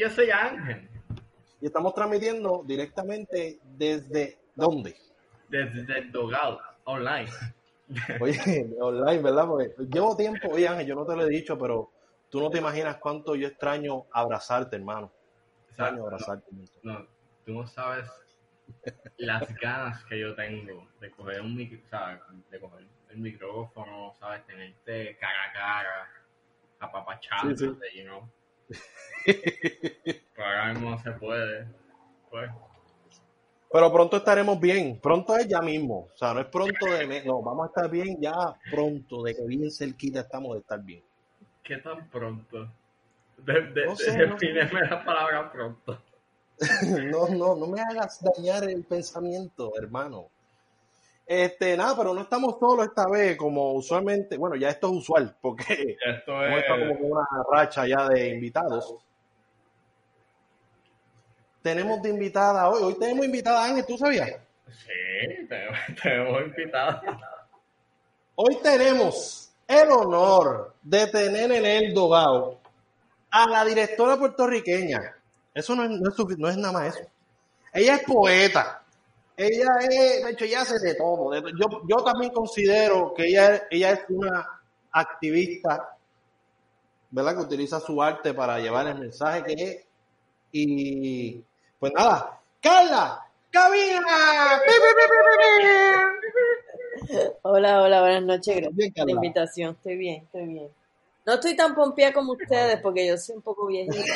Yo soy Ángel. Y estamos transmitiendo directamente desde ¿dónde? Desde el Dogado, online. Oye, online, ¿verdad? Porque llevo tiempo, oye Ángel, yo no te lo he dicho, pero tú no te imaginas cuánto yo extraño abrazarte, hermano. Extraño abrazarte. No, tú no sabes las ganas que yo tengo de coger un micro, ¿sabes? de coger el micrófono, ¿sabes? Tenerte cara a cara, apapachándote, sí, sí. you know. Pero ahora mismo no se puede. Pues. Pero pronto estaremos bien. Pronto es ya mismo. O sea, no es pronto de... No, vamos a estar bien ya pronto. De que bien cerquita estamos de estar bien. ¿Qué tan pronto? De, de, no sé, no. la palabra pronto. no, no, no me hagas dañar el pensamiento, hermano. Este, nada, pero no estamos solos esta vez, como usualmente, bueno, ya esto es usual, porque esto es como una racha ya de invitados. Tenemos de invitada hoy, hoy tenemos invitada Ángel, ¿tú sabías? Sí, tenemos, tenemos invitada. Hoy tenemos el honor de tener en el Dogado a la directora puertorriqueña. Eso no es, no es, no es nada más eso. Ella es poeta, ella es, de hecho, ella hace de todo. Yo, yo también considero que ella, ella es una activista, ¿verdad? Que utiliza su arte para llevar el mensaje que es. Y pues nada, Carla, cabina. Hola, hola, buenas noches. Gracias por la invitación. Estoy bien, estoy bien. No estoy tan pompeada como ustedes porque yo soy un poco viejita.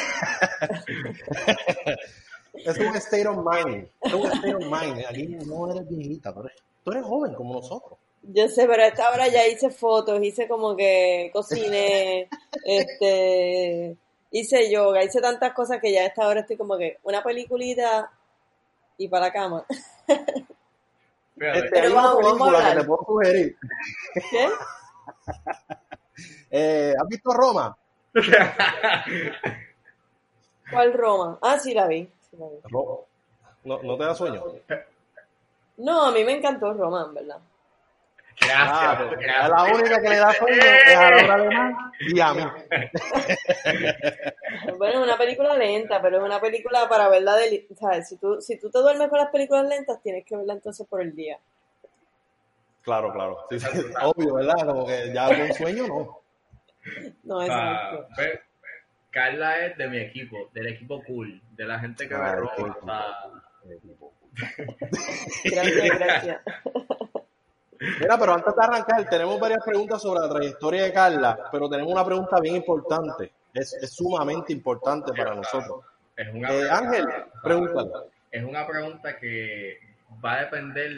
Es un state of mind. Es un state of mind. Aquí no eres viejita, tú eres, tú eres joven como nosotros. Yo sé, pero a esta hora ya hice fotos, hice como que cociné, este, hice yoga, hice tantas cosas que ya a esta hora estoy como que una peliculita y para la cama. Este, pero vamos, vamos a que te puedo sugerir. ¿Qué? eh, ¿Has visto Roma? ¿Cuál Roma? Ah, sí, la vi. No, no, te da sueño. No, a mí me encantó Roma, en verdad. Gracias, ah, gracias. La única que le da sueño es a Laura Alemán y a mí. bueno, es una película lenta, pero es una película para verla de... ¿sabes? Si tú, si tú te duermes con las películas lentas, tienes que verla entonces por el día. Claro, claro. Sí, sí, obvio, ¿verdad? Como que ya un sueño, no. No, es ah, Carla es de mi equipo, del equipo cool, de la gente que me ah, roba. gracias, gracias. Mira, pero antes de arrancar, tenemos varias preguntas sobre la trayectoria de Carla, pero tenemos una pregunta bien importante. Es, es sumamente importante para nosotros. Es una eh, Ángel, pregúntale. Es una pregunta que va a depender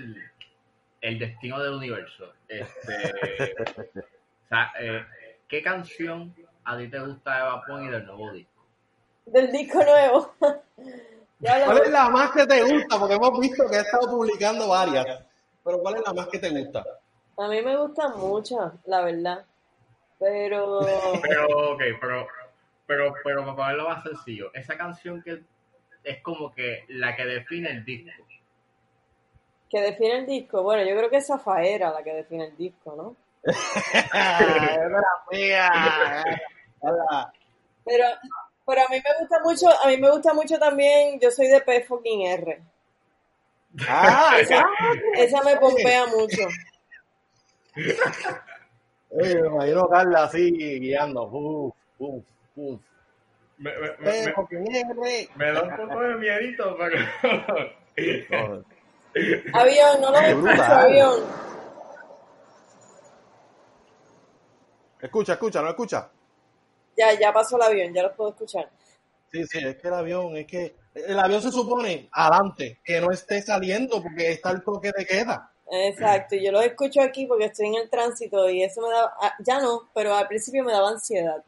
el destino del universo. Este, o sea, eh, ¿Qué canción a ti te gusta de Vapón y del nuevo disco? Del disco nuevo. ¿Cuál es la más que te gusta? Porque hemos visto que he estado publicando varias. Pero ¿cuál es la más que te gusta? A mí me gustan muchas, la verdad. Pero. Pero, ok, pero. Pero, pero para ponerlo más sencillo, esa canción que es como que la que define el disco. Que define el disco. Bueno, yo creo que es Zafaera la que define el disco, ¿no? Pero, pero a mí me gusta mucho, a mí me gusta mucho también, yo soy de P fucking R. Ah, esa, me pompea mucho. me imagino Carla así guiando. Uf, uf, uf. Me, me, me, me, da un poco de miedito, pero. avión, no lo escucho, avión. Escucha, escucha, ¿no escucha? Ya, ya pasó el avión, ya lo puedo escuchar. Sí, sí, es que el avión, es que el avión se supone adelante, que no esté saliendo porque está el toque de queda. Exacto, y yo lo escucho aquí porque estoy en el tránsito y eso me da, ah, ya no, pero al principio me daba ansiedad.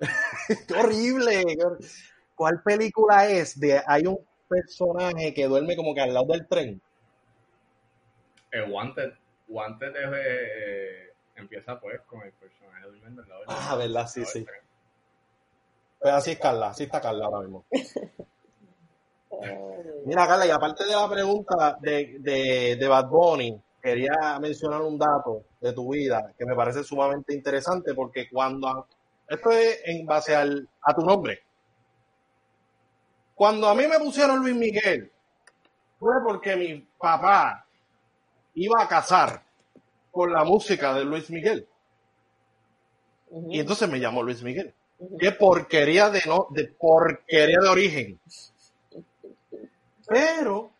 Qué horrible. ¿Cuál película es de hay un personaje que duerme como que al lado del tren? El Wanted, Wanted es eh, empieza pues con el personaje durmiendo al lado Ah, verdad, sí, sí. Pues así es Carla, así está Carla ahora mismo. Mira, Carla, y aparte de la pregunta de, de, de Bad Bunny, quería mencionar un dato de tu vida que me parece sumamente interesante porque cuando esto es en base al, a tu nombre. Cuando a mí me pusieron Luis Miguel, fue porque mi papá iba a casar con la música de Luis Miguel. Y entonces me llamó Luis Miguel. Qué porquería de no, de porquería de origen. Pero,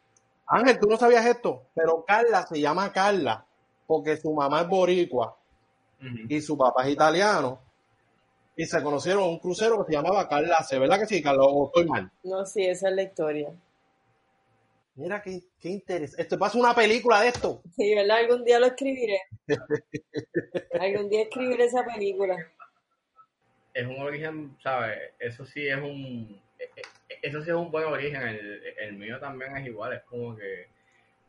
Ángel, tú no sabías esto, pero Carla se llama Carla porque su mamá es boricua y su papá es italiano y se conocieron en un crucero que se llamaba Carla C, ¿verdad que sí, Carla? O estoy mal. No, sí, esa es la historia. Mira qué, qué interesante. Esto pasa una película de esto. Sí, ¿verdad? Algún día lo escribiré. Algún día escribiré esa película. Es un origen, ¿sabes? Eso sí es un. eh, eh, Eso sí es un buen origen. El, el mío también es igual. Es como que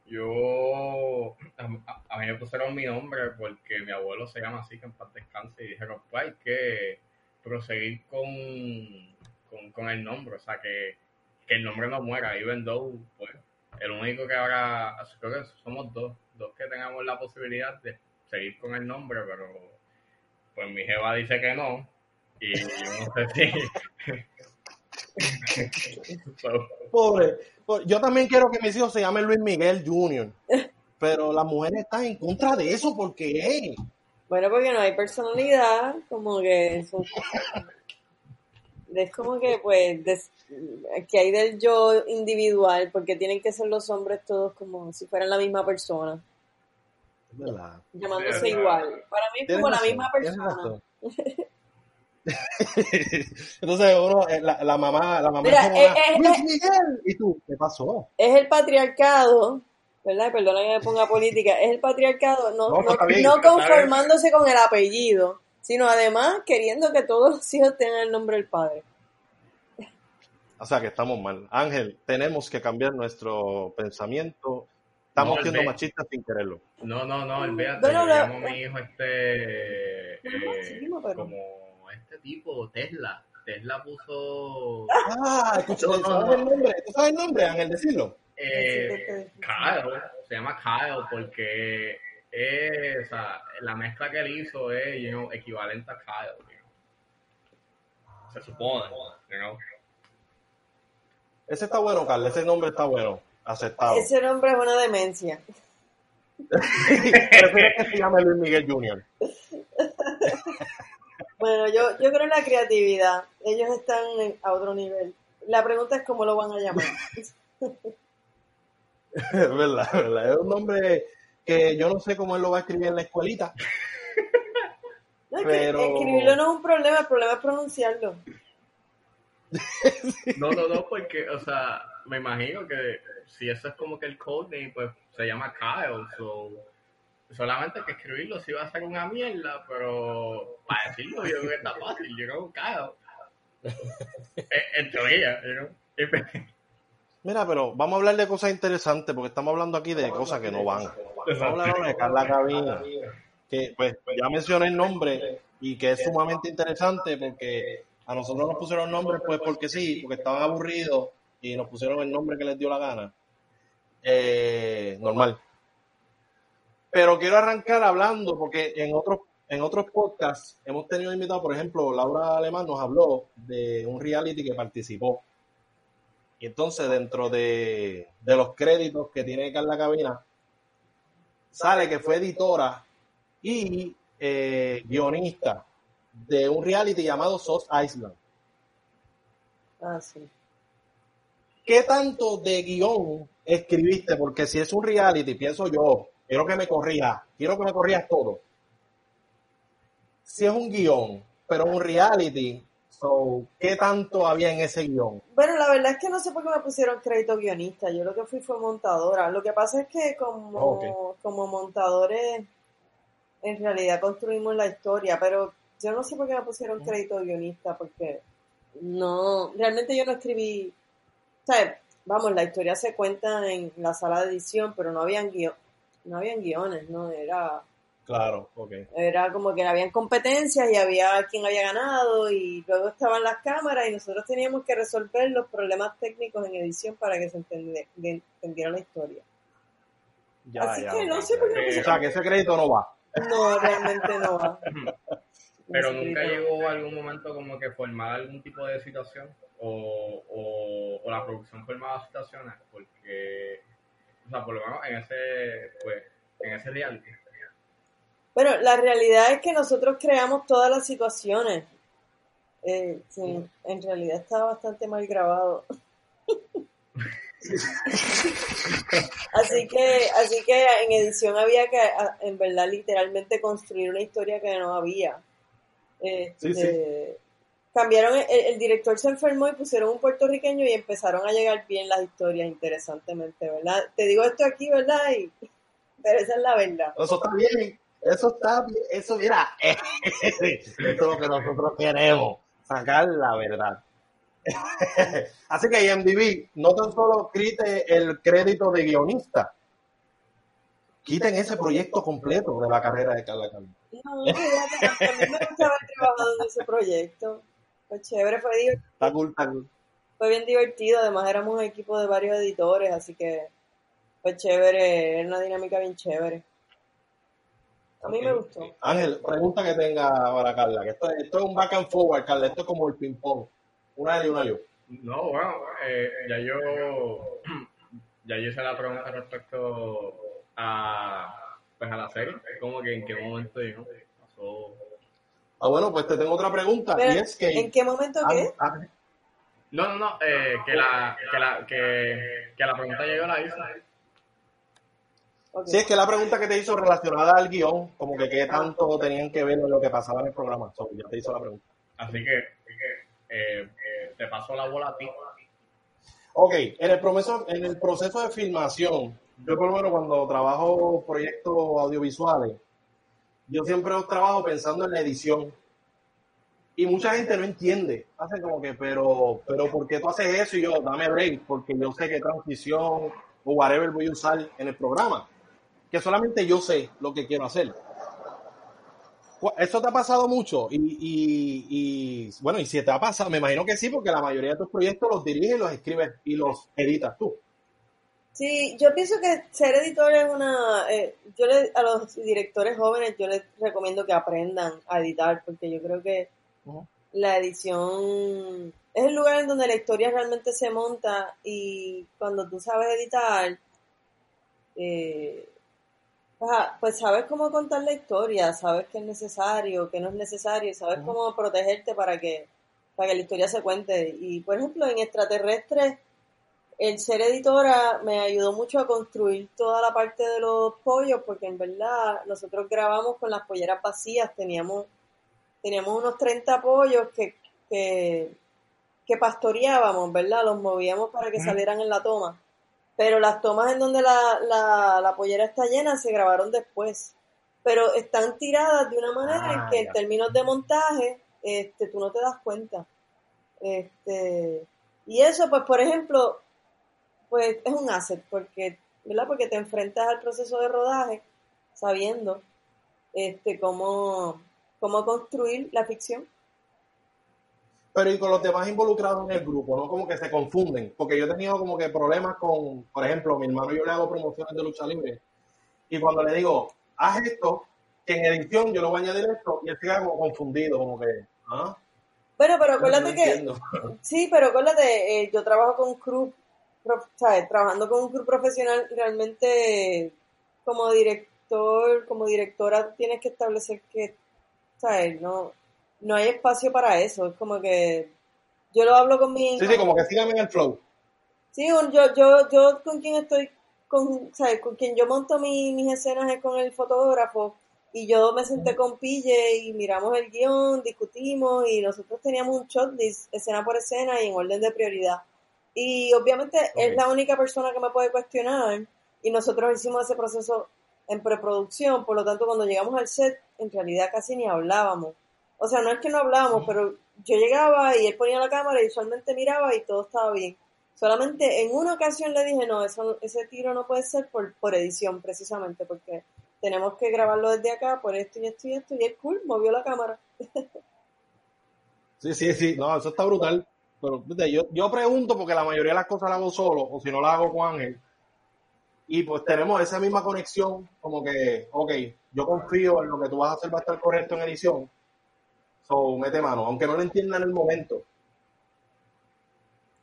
yo. A, a mí me pusieron mi nombre porque mi abuelo se llama así, que en paz descanse. Y dijeron, pues hay que proseguir con, con, con el nombre. O sea, que, que el nombre no muera. Even though, pues, el único que ahora. Creo que somos dos. Dos que tengamos la posibilidad de seguir con el nombre, pero. Pues mi jeva dice que no. Y yo no sé si. Pobre. pobre. Yo también quiero que mis hijos se llamen Luis Miguel Jr. Pero las mujeres están en contra de eso porque hey, Bueno, porque no hay personalidad, como que son- es como que pues des- que hay del yo individual, porque tienen que ser los hombres todos como si fueran la misma persona, es verdad. llamándose igual. Para mí es como la misma persona. Entonces uno, eh, la, la mamá, la mamá Mira, es como eh, la, eh, Luis. Miguel. ¿Y tú? ¿Qué pasó? Es el patriarcado, ¿verdad? Perdona que me ponga política, es el patriarcado no, No, no, conformándose con el apellido, sino además queriendo que todos los hijos tengan el nombre del padre. O sea que estamos mal. Ángel, tenemos que cambiar nuestro pensamiento. Estamos No, siendo ve. machistas sin quererlo. no, no, no, olvídate. Bueno, yo la- llamo a mi hijo este. Eh, pero- como este tipo, Tesla. Tesla puso. Ah, escucha, No, no, ¿sabes no. el nombre? ¿Tú sabes el nombre, Ángel? Decirlo. Eh, Kyle, se llama Kyle porque es, o sea, la mezcla que él hizo es you know, equivalente a Kyle. you know. Se supone, you know. Ese está bueno, Carla. Ese nombre está bueno. Aceptado. Ese nombre es una demencia. Prefieres que se llame Luis Miguel Jr. Bueno, yo, yo creo en la creatividad. Ellos están en- a otro nivel. La pregunta es cómo lo van a llamar. Es verdad, es verdad. Es un nombre que yo no sé cómo él lo va a escribir en la escuelita. No, Pero- escribirlo no es un problema, el problema es pronunciarlo. No, no, no, porque, o sea, me imagino que si eso es como que el codename, pues se llama Kyle, so, solamente hay que escribirlo si va a ser una mierda, pero para decirlo yo creo que está fácil, yo creo Kyle. en, en teoría, you know. Y pues, Mira, pero vamos a hablar de cosas interesantes porque estamos hablando aquí de cosas que no van. Vamos a hablar ahora de Carla Cabina, que pues ya mencioné el nombre y que es sumamente interesante porque a nosotros nos pusieron nombres pues porque sí, porque estaban aburridos y nos pusieron el nombre que les dio la gana. Eh, normal. Pero quiero arrancar hablando porque en otros en otros podcasts hemos tenido invitados, por ejemplo, Laura Alemán nos habló de un reality que participó. Y entonces dentro de, de los créditos que tiene Carla Cabina, sale que fue editora y eh, guionista de un reality llamado Sauce Island. Ah, sí. ¿Qué tanto de guion escribiste? Porque si es un reality, pienso yo, quiero que me corrijas, quiero que me corrijas todo. Si es un guion, pero un reality, so, ¿qué tanto había en ese guion? Bueno, la verdad es que no sé por qué me pusieron crédito guionista. Yo lo que fui fue montadora. Lo que pasa es que como, Oh, como montadores, en realidad construimos la historia, pero yo no sé por qué me pusieron crédito guionista, porque no, realmente yo no escribí, ¿sabes? Vamos, la historia se cuenta en la sala de edición, pero no habían guio- no habían guiones, ¿no? Era, Claro, ok. era como que habían competencias y había quien había ganado y luego estaban las cámaras y nosotros teníamos que resolver los problemas técnicos en edición para que se entendiera la historia. Ya, Así ya, que no ok. sé por qué me Eh, O sea, que ese crédito no va. No, realmente no va. Pero nunca llegó algún momento como que formar algún tipo de situación o, o, o la producción formaba situaciones porque, o sea, por lo menos en ese, pues, en ese reality. Bueno, la realidad es que nosotros creamos todas las situaciones. Eh, sí, en realidad está bastante mal grabado. así que, así que en edición había que, en verdad, literalmente construir una historia que no había. Este, cambiaron, el, director se enfermó y pusieron un puertorriqueño y empezaron a llegar bien las historias, interesantemente, ¿verdad? Te digo esto aquí, ¿verdad? Y, pero esa es la verdad. Eso está bien, eso está bien, eso mira, eso es lo que nosotros queremos, sacar la verdad. Así que IMDb no tan solo quite el crédito de guionista, quiten ese proyecto completo de la carrera de Carla Carlos. No, a mí me gusta haber trabajado en ese proyecto. Fue chévere, fue divertido. Fue bien divertido, además éramos un equipo de varios editores, así que fue chévere, era una dinámica bien chévere. A mí me gustó. Ángel, pregunta que tenga para Carla, que esto, esto es un back and forward, Carla, esto es como el ping pong. Una y una yo. No, bueno, eh, ya yo ya yo hice la pregunta respecto a pues a la serie, como que en qué momento ¿no? pasó. Ah, bueno, pues te tengo otra pregunta y es que ¿En qué momento qué? Ah, no, no, no, eh, que, la, que, la, que, que la pregunta llegó la hizo. Okay. Sí, es que la pregunta que te hizo relacionada al guion, como que qué tanto tenían que ver en lo que pasaba en el programa. So, ya te hizo la pregunta. Así que, así que eh, te paso la bola a ti. Ok, en el, proceso, en el proceso de filmación, yo por lo menos cuando trabajo proyectos audiovisuales, yo siempre trabajo pensando en la edición. Y mucha gente no entiende. Hace como que, pero, pero ¿por qué tú haces eso? Y yo, dame break, porque yo sé qué transición o whatever voy a usar en el programa. Que solamente yo sé lo que quiero hacer. ¿Eso te ha pasado mucho? Y, y, y, bueno, y si te ha pasado, me imagino que sí, porque la mayoría de tus proyectos los diriges, los escribes y los editas tú. Sí, yo pienso que ser editor es una... Eh, yo le, a los directores jóvenes yo les recomiendo que aprendan a editar, porque yo creo que la edición es el lugar en donde la historia realmente se monta y cuando tú sabes editar, eh, pues sabes cómo contar la historia, sabes qué es necesario, qué no es necesario, sabes cómo protegerte para que, para que la historia se cuente. Y por ejemplo, en extraterrestres, el ser editora me ayudó mucho a construir toda la parte de los pollos, porque en verdad nosotros grabamos con las polleras vacías, teníamos, teníamos unos 30 pollos que, que, que pastoreábamos, ¿verdad? Los movíamos para que salieran en la toma pero las tomas en donde la, la, la, pollera está llena se grabaron después. Pero están tiradas de una manera en Ah, que en términos de montaje, este, tú no te das cuenta. Este, y eso, pues, por ejemplo, pues es un asset, porque, ¿verdad? Porque te enfrentas al proceso de rodaje sabiendo este, cómo, cómo construir la ficción. Pero y con los demás involucrados en el grupo, ¿no? Como que se confunden. Porque yo he tenido como que problemas con, por ejemplo, mi hermano yo le hago promociones de lucha libre. Y cuando le digo, haz esto, que en edición yo lo voy a añadir esto, y él se queda como confundido, como que, ¿ah? Bueno, pero No acuérdate que. Sí, pero acuérdate, eh, yo trabajo con un crew, ¿sabes? Trabajando con un crew profesional, realmente como director, como directora, tienes que establecer que, ¿sabes? No, no hay espacio para eso. Es como que yo lo hablo con mi... Sí, sí, como que síganme en el flow. Sí, yo, yo, yo con quien estoy, con, ¿sabes? Con quien yo monto mi- mis escenas es con el fotógrafo y yo me senté con Pille y miramos el guion, discutimos y nosotros teníamos un shot list, escena por escena y en orden de prioridad. Y obviamente es la única persona que me puede cuestionar y nosotros hicimos ese proceso en preproducción, por lo tanto cuando llegamos al set en realidad casi ni hablábamos. O sea, no es que no hablábamos, pero yo llegaba y él ponía la cámara y usualmente miraba y todo estaba bien. Solamente en una ocasión le dije, no, eso, ese tiro no puede ser por, por edición, precisamente, porque tenemos que grabarlo desde acá, por esto y esto y esto, y él, cool, movió la cámara. Sí, sí, sí, no, eso está brutal. Pero yo, yo pregunto porque la mayoría de las cosas las hago solo, o si no las hago con Ángel. Y pues tenemos esa misma conexión, como que, ok, yo confío en lo que tú vas a hacer va a estar correcto en edición. So, mete mano, aunque no lo entienda en el momento.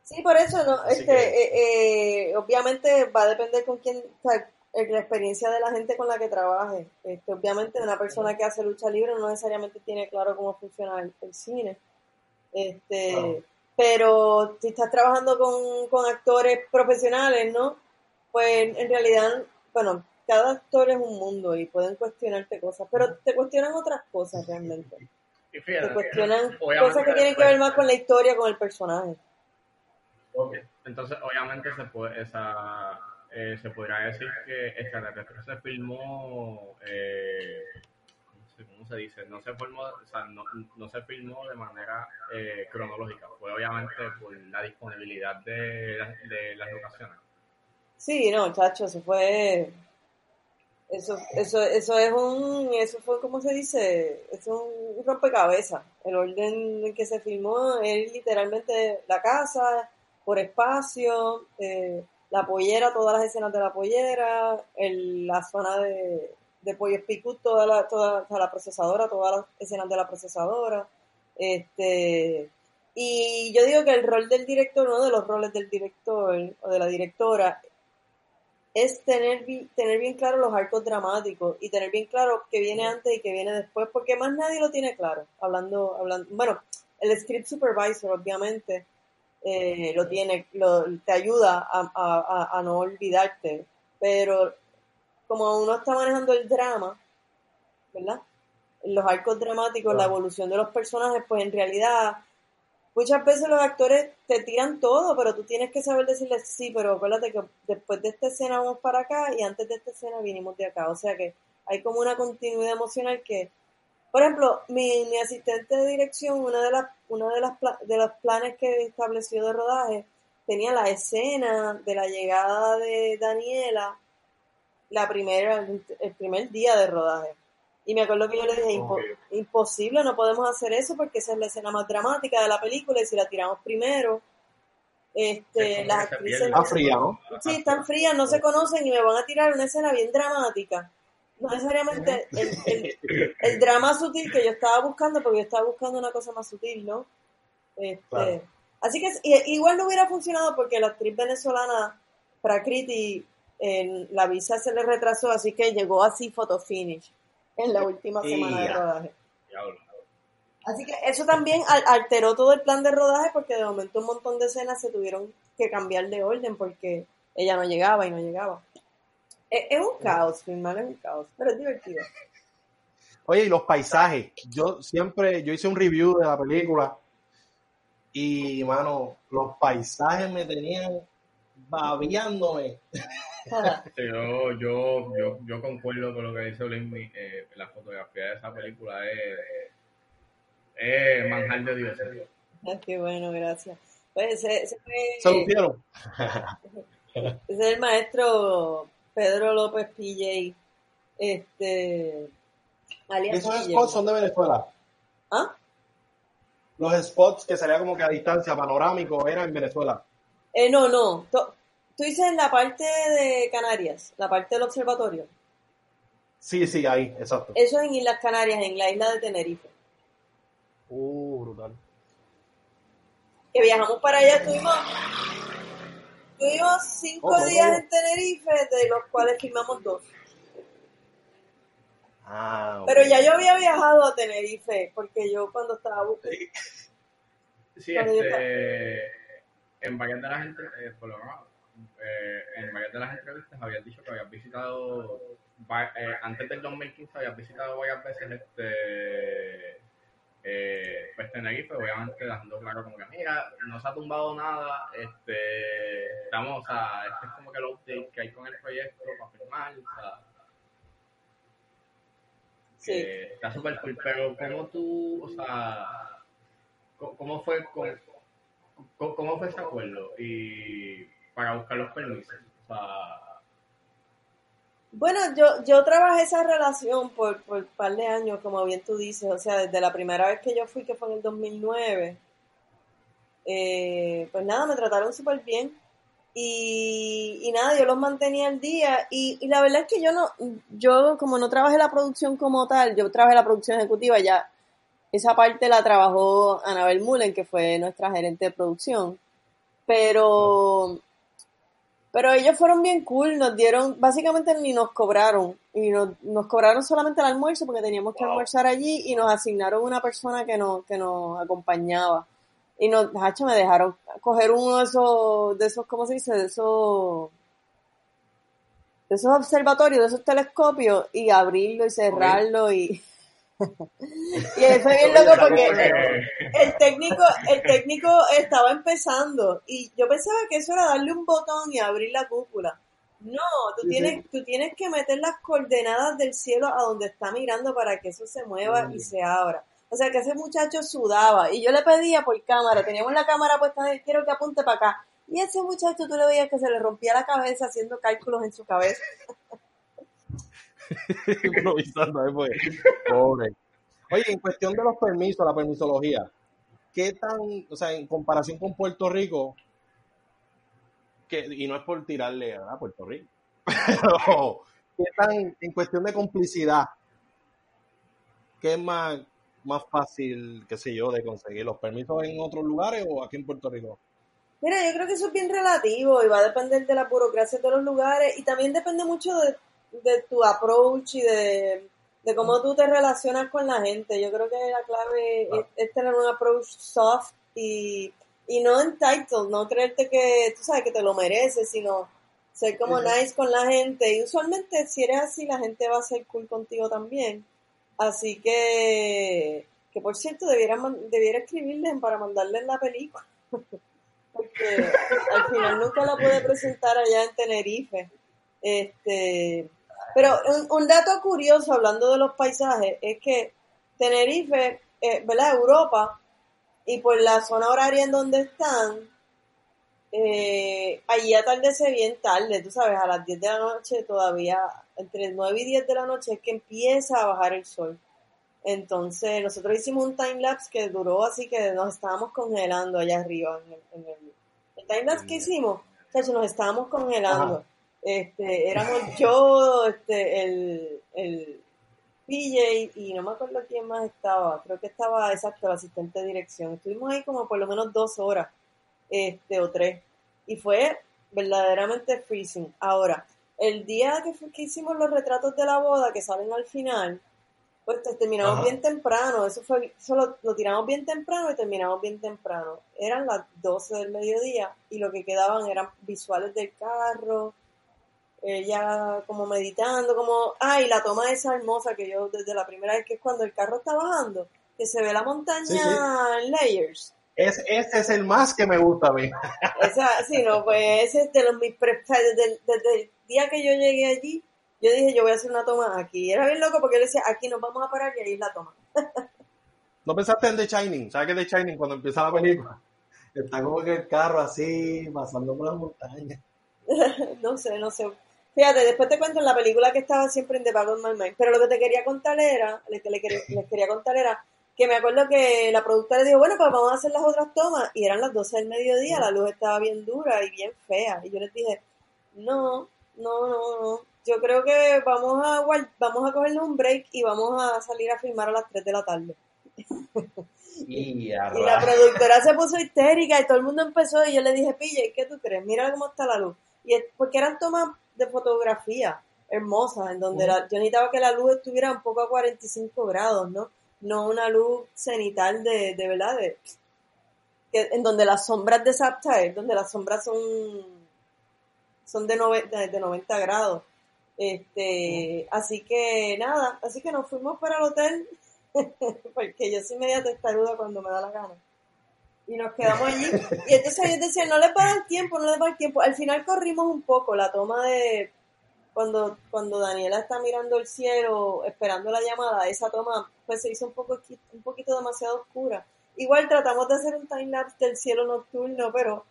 Sí, por eso, no, Así este, eh, eh, obviamente va a depender con quién, o sea, la experiencia de la gente con la que trabaje. Este, obviamente una persona que hace lucha libre no necesariamente tiene claro cómo funciona el, el cine. Este, pero si estás trabajando con, con actores profesionales, ¿no? Pues en realidad, bueno, cada actor es un mundo y pueden cuestionarte cosas, pero te cuestionan otras cosas realmente. Y fíjate, Te cuestionan cosas que tienen que ver más con la historia, con el personaje. Entonces, obviamente se puede, esa, eh, se podría decir que Extraterrestre se filmó, eh, ¿cómo, se, cómo se dice? No se formó, o sea, no, no se filmó de manera eh, cronológica. Fue obviamente por la disponibilidad de, las- de las locaciones. Sí, no, chacho, eso fue. Eso, eso, eso es un. Eso fue, ¿cómo se dice? Es un rompecabezas. El orden en que se filmó es literalmente la casa, por espacio, eh, la pollera, todas las escenas de la pollera, la zona de, de pollo picut, toda la, toda, la procesadora, todas las escenas de la procesadora. Este. Y yo digo que el rol del director, uno de los roles del director o de la directora, es tener, tener bien claro los arcos dramáticos y tener bien claro qué viene antes y qué viene después, porque más nadie lo tiene claro. Hablando, hablando, bueno, el script supervisor obviamente eh, lo tiene, lo, te ayuda a, a- a- a no olvidarte, pero como uno está manejando el drama, ¿verdad? Los arcos dramáticos, la evolución de los personajes, pues en realidad muchas veces los actores te tiran todo, pero tú tienes que saber decirles sí, pero acuérdate que después de esta escena vamos para acá y antes de esta escena vinimos de acá. O sea que hay como una continuidad emocional que, por ejemplo, mi, mi asistente de dirección, una de las, una de las de los planes que estableció de rodaje, tenía la escena de la llegada de Daniela, la primera, el primer día de rodaje. Y me acuerdo que yo le dije, "Impo- Ok. imposible, no podemos hacer eso porque esa es la escena más dramática de la película y si la tiramos primero, este, las actrices pierde. Está fría, ¿no? sí, están frías, no se conocen y me van a tirar una escena bien dramática. No necesariamente el, el- el drama sutil que yo estaba buscando, porque yo estaba buscando una cosa más sutil, ¿no? Este, Claro. Así que igual no hubiera funcionado porque la actriz venezolana, Prakriti, en la visa se le retrasó, así que llegó así photo finish en la última semana de rodaje. Así que eso también al- alteró todo el plan de rodaje porque de momento un montón de escenas se tuvieron que cambiar de orden porque ella no llegaba y no llegaba. Es, es un caos, filmar es un caos, pero es divertido. Oye, y los paisajes. Yo siempre, yo hice un review de la película y, mano, los paisajes me tenían babiándome. Yo, yo, yo, yo concuerdo con lo que dice Olimpi. Eh, la fotografía de esa película es, es manjar de Dios. Ah, qué bueno, gracias. Pues ese, ese fue- ¿Se lucieron? ese es el maestro Pedro López PJ. Este, alias Esos PJ. spots son de Venezuela. ¿Ah? Los spots que salía como que a distancia, panorámico, eran en Venezuela. Eh, no, no. To- Tú dices en la parte de Canarias, la parte del observatorio. Sí, sí, ahí, exacto. Eso es en Islas Canarias, en la isla de Tenerife. Uh, brutal. Que viajamos para allá, estuvimos, estuvimos cinco Oh, días en Tenerife, de los cuales filmamos dos. Ah. Pero ya yo había viajado a Tenerife, porque yo cuando estaba bu- Sí, este, en varias de las entrevistas, por lo menos, eh, en varias de las entrevistas habías dicho que habías visitado, eh, antes del 2015 habías visitado varias veces este, eh, pues Tenerife, obviamente dejando claro como que mira, no se ha tumbado nada, este, estamos, o sea, este es como que el update que hay con el proyecto para firmar, o sea, Sí. que está súper cool, pero ¿cómo tú, o sea, cómo, fue, cómo, cómo- cómo fue ese acuerdo y para buscar los permisos? Bueno, yo, yo trabajé esa relación por, por un par de años, como bien tú dices, o sea, desde la primera vez que yo fui, que fue en el 2009, eh, pues nada, me trataron súper bien y, y nada, yo los mantenía al día y, y la verdad es que yo no, yo como no trabajé la producción como tal, yo trabajé la producción ejecutiva, ya esa parte la trabajó Anabel Mullen, que fue nuestra gerente de producción. Pero, pero ellos fueron bien cool, nos dieron, básicamente ni nos cobraron, y nos, nos cobraron solamente el almuerzo porque teníamos que almorzar allí y nos asignaron una persona que nos, que nos acompañaba. Y nos, hacho, me dejaron coger uno de esos, de esos, ¿cómo se dice? De esos, de esos observatorios, de esos telescopios, y abrirlo y cerrarlo y... y fue bien loco porque el, técnico, el técnico estaba empezando y yo pensaba que eso era darle un botón y abrir la cúpula. No, tú tienes, tú tienes que meter las coordenadas del cielo a donde está mirando para que eso se mueva y se abra. O sea que ese muchacho sudaba y yo le pedía por cámara, teníamos la cámara puesta, quiero que apunte para acá. Y ese muchacho tú le veías que se le rompía la cabeza haciendo cálculos en su cabeza. Improvisando, pobre. Oye, en cuestión de los permisos, la permisología, ¿qué tan, o sea, en comparación con Puerto Rico, que, y no es por tirarle a Puerto Rico, pero ¿qué tan, en cuestión de complicidad, qué es más, más fácil, qué sé yo, de conseguir los permisos en otros lugares o aquí en Puerto Rico? Mira, yo creo que eso es bien relativo y va a depender de la burocracia de los lugares y también depende mucho de, tu approach y de, cómo tú te relacionas con la gente. Yo creo que la clave es, es, tener un approach soft y, y no entitled, no creerte que tú sabes que te lo mereces, sino ser como nice con la gente. Y usualmente si eres así, la gente va a ser cool contigo también. Así que, que por cierto, debiera, debiera escribirles para mandarles la película. porque al final nunca la pude presentar allá en Tenerife. Este, pero un, dato curioso hablando de los paisajes es que Tenerife, eh, ¿verdad? Europa, y por la zona horaria en donde están, eh, allí atardece bien tarde, tú sabes, a las 10 de la noche todavía, entre 9 y 10 de la noche es que empieza a bajar el sol. Entonces, nosotros hicimos un time lapse que duró así que nos estábamos congelando allá arriba en el, el, time lapse que hicimos. O sea, nos estábamos congelando. Este, éramos yo, este, el, el PJ y no me acuerdo quién más estaba. Creo que estaba exacto el asistente de dirección. Estuvimos ahí como por lo menos dos horas, este, o tres. Y fue verdaderamente freezing. Ahora, el día que, que hicimos los retratos de la boda que salen al final, pues terminamos bien temprano, eso fue, eso lo, tiramos bien temprano y terminamos bien temprano. Eran las 12 del mediodía y lo que quedaban eran visuales del carro, ella como meditando, como, ay, la toma esa hermosa que yo desde la primera vez que es cuando el carro está bajando, que se ve la montaña en layers. Es, ese es el más que me gusta a mí. Esa, sí, no, pues ese es de los mis, desde, desde el día que yo llegué allí, yo dije, yo voy a hacer una toma aquí. Era bien loco porque yo decía, aquí nos vamos a parar y ahí es la toma. ¿No pensaste en The Shining? ¿Sabes que The Shining cuando empieza la película? Está como que el carro así, pasando por las montañas. no sé, no sé. Fíjate, después te cuento en la película que estaba siempre en The Back of My Mind. Pero lo que te quería contar era, que les quería contar era que me acuerdo que la productora dijo, bueno, pues vamos a hacer las otras tomas. Y eran las 12 del mediodía, la luz estaba bien dura y bien fea. Y yo les dije, no, no, no, no yo creo que vamos a vamos a cogerle un break y vamos a salir a filmar a las 3 de la tarde. Y, la productora se puso histérica y todo el mundo empezó y yo le dije, pille, ¿qué tú crees? Mira cómo está la luz. Y es, porque eran tomas de fotografía hermosas, en donde yo necesitaba que la luz estuviera un poco a 45 grados, ¿no? No una luz cenital de, de verdad, de, en donde las sombras de Saptire, donde las sombras son, son de, de 90 grados. Este, así que nada, así que nos fuimos para el hotel, porque yo soy media testaruda cuando me da la gana. Y nos quedamos allí. Y entonces ellos decían, no les va a dar tiempo, no les va a dar tiempo. Al final corrimos un poco la toma de cuando, cuando Daniela está mirando el cielo, esperando la llamada, esa toma pues se hizo un poco un poquito demasiado oscura. Igual tratamos de hacer un time lapse del cielo nocturno, pero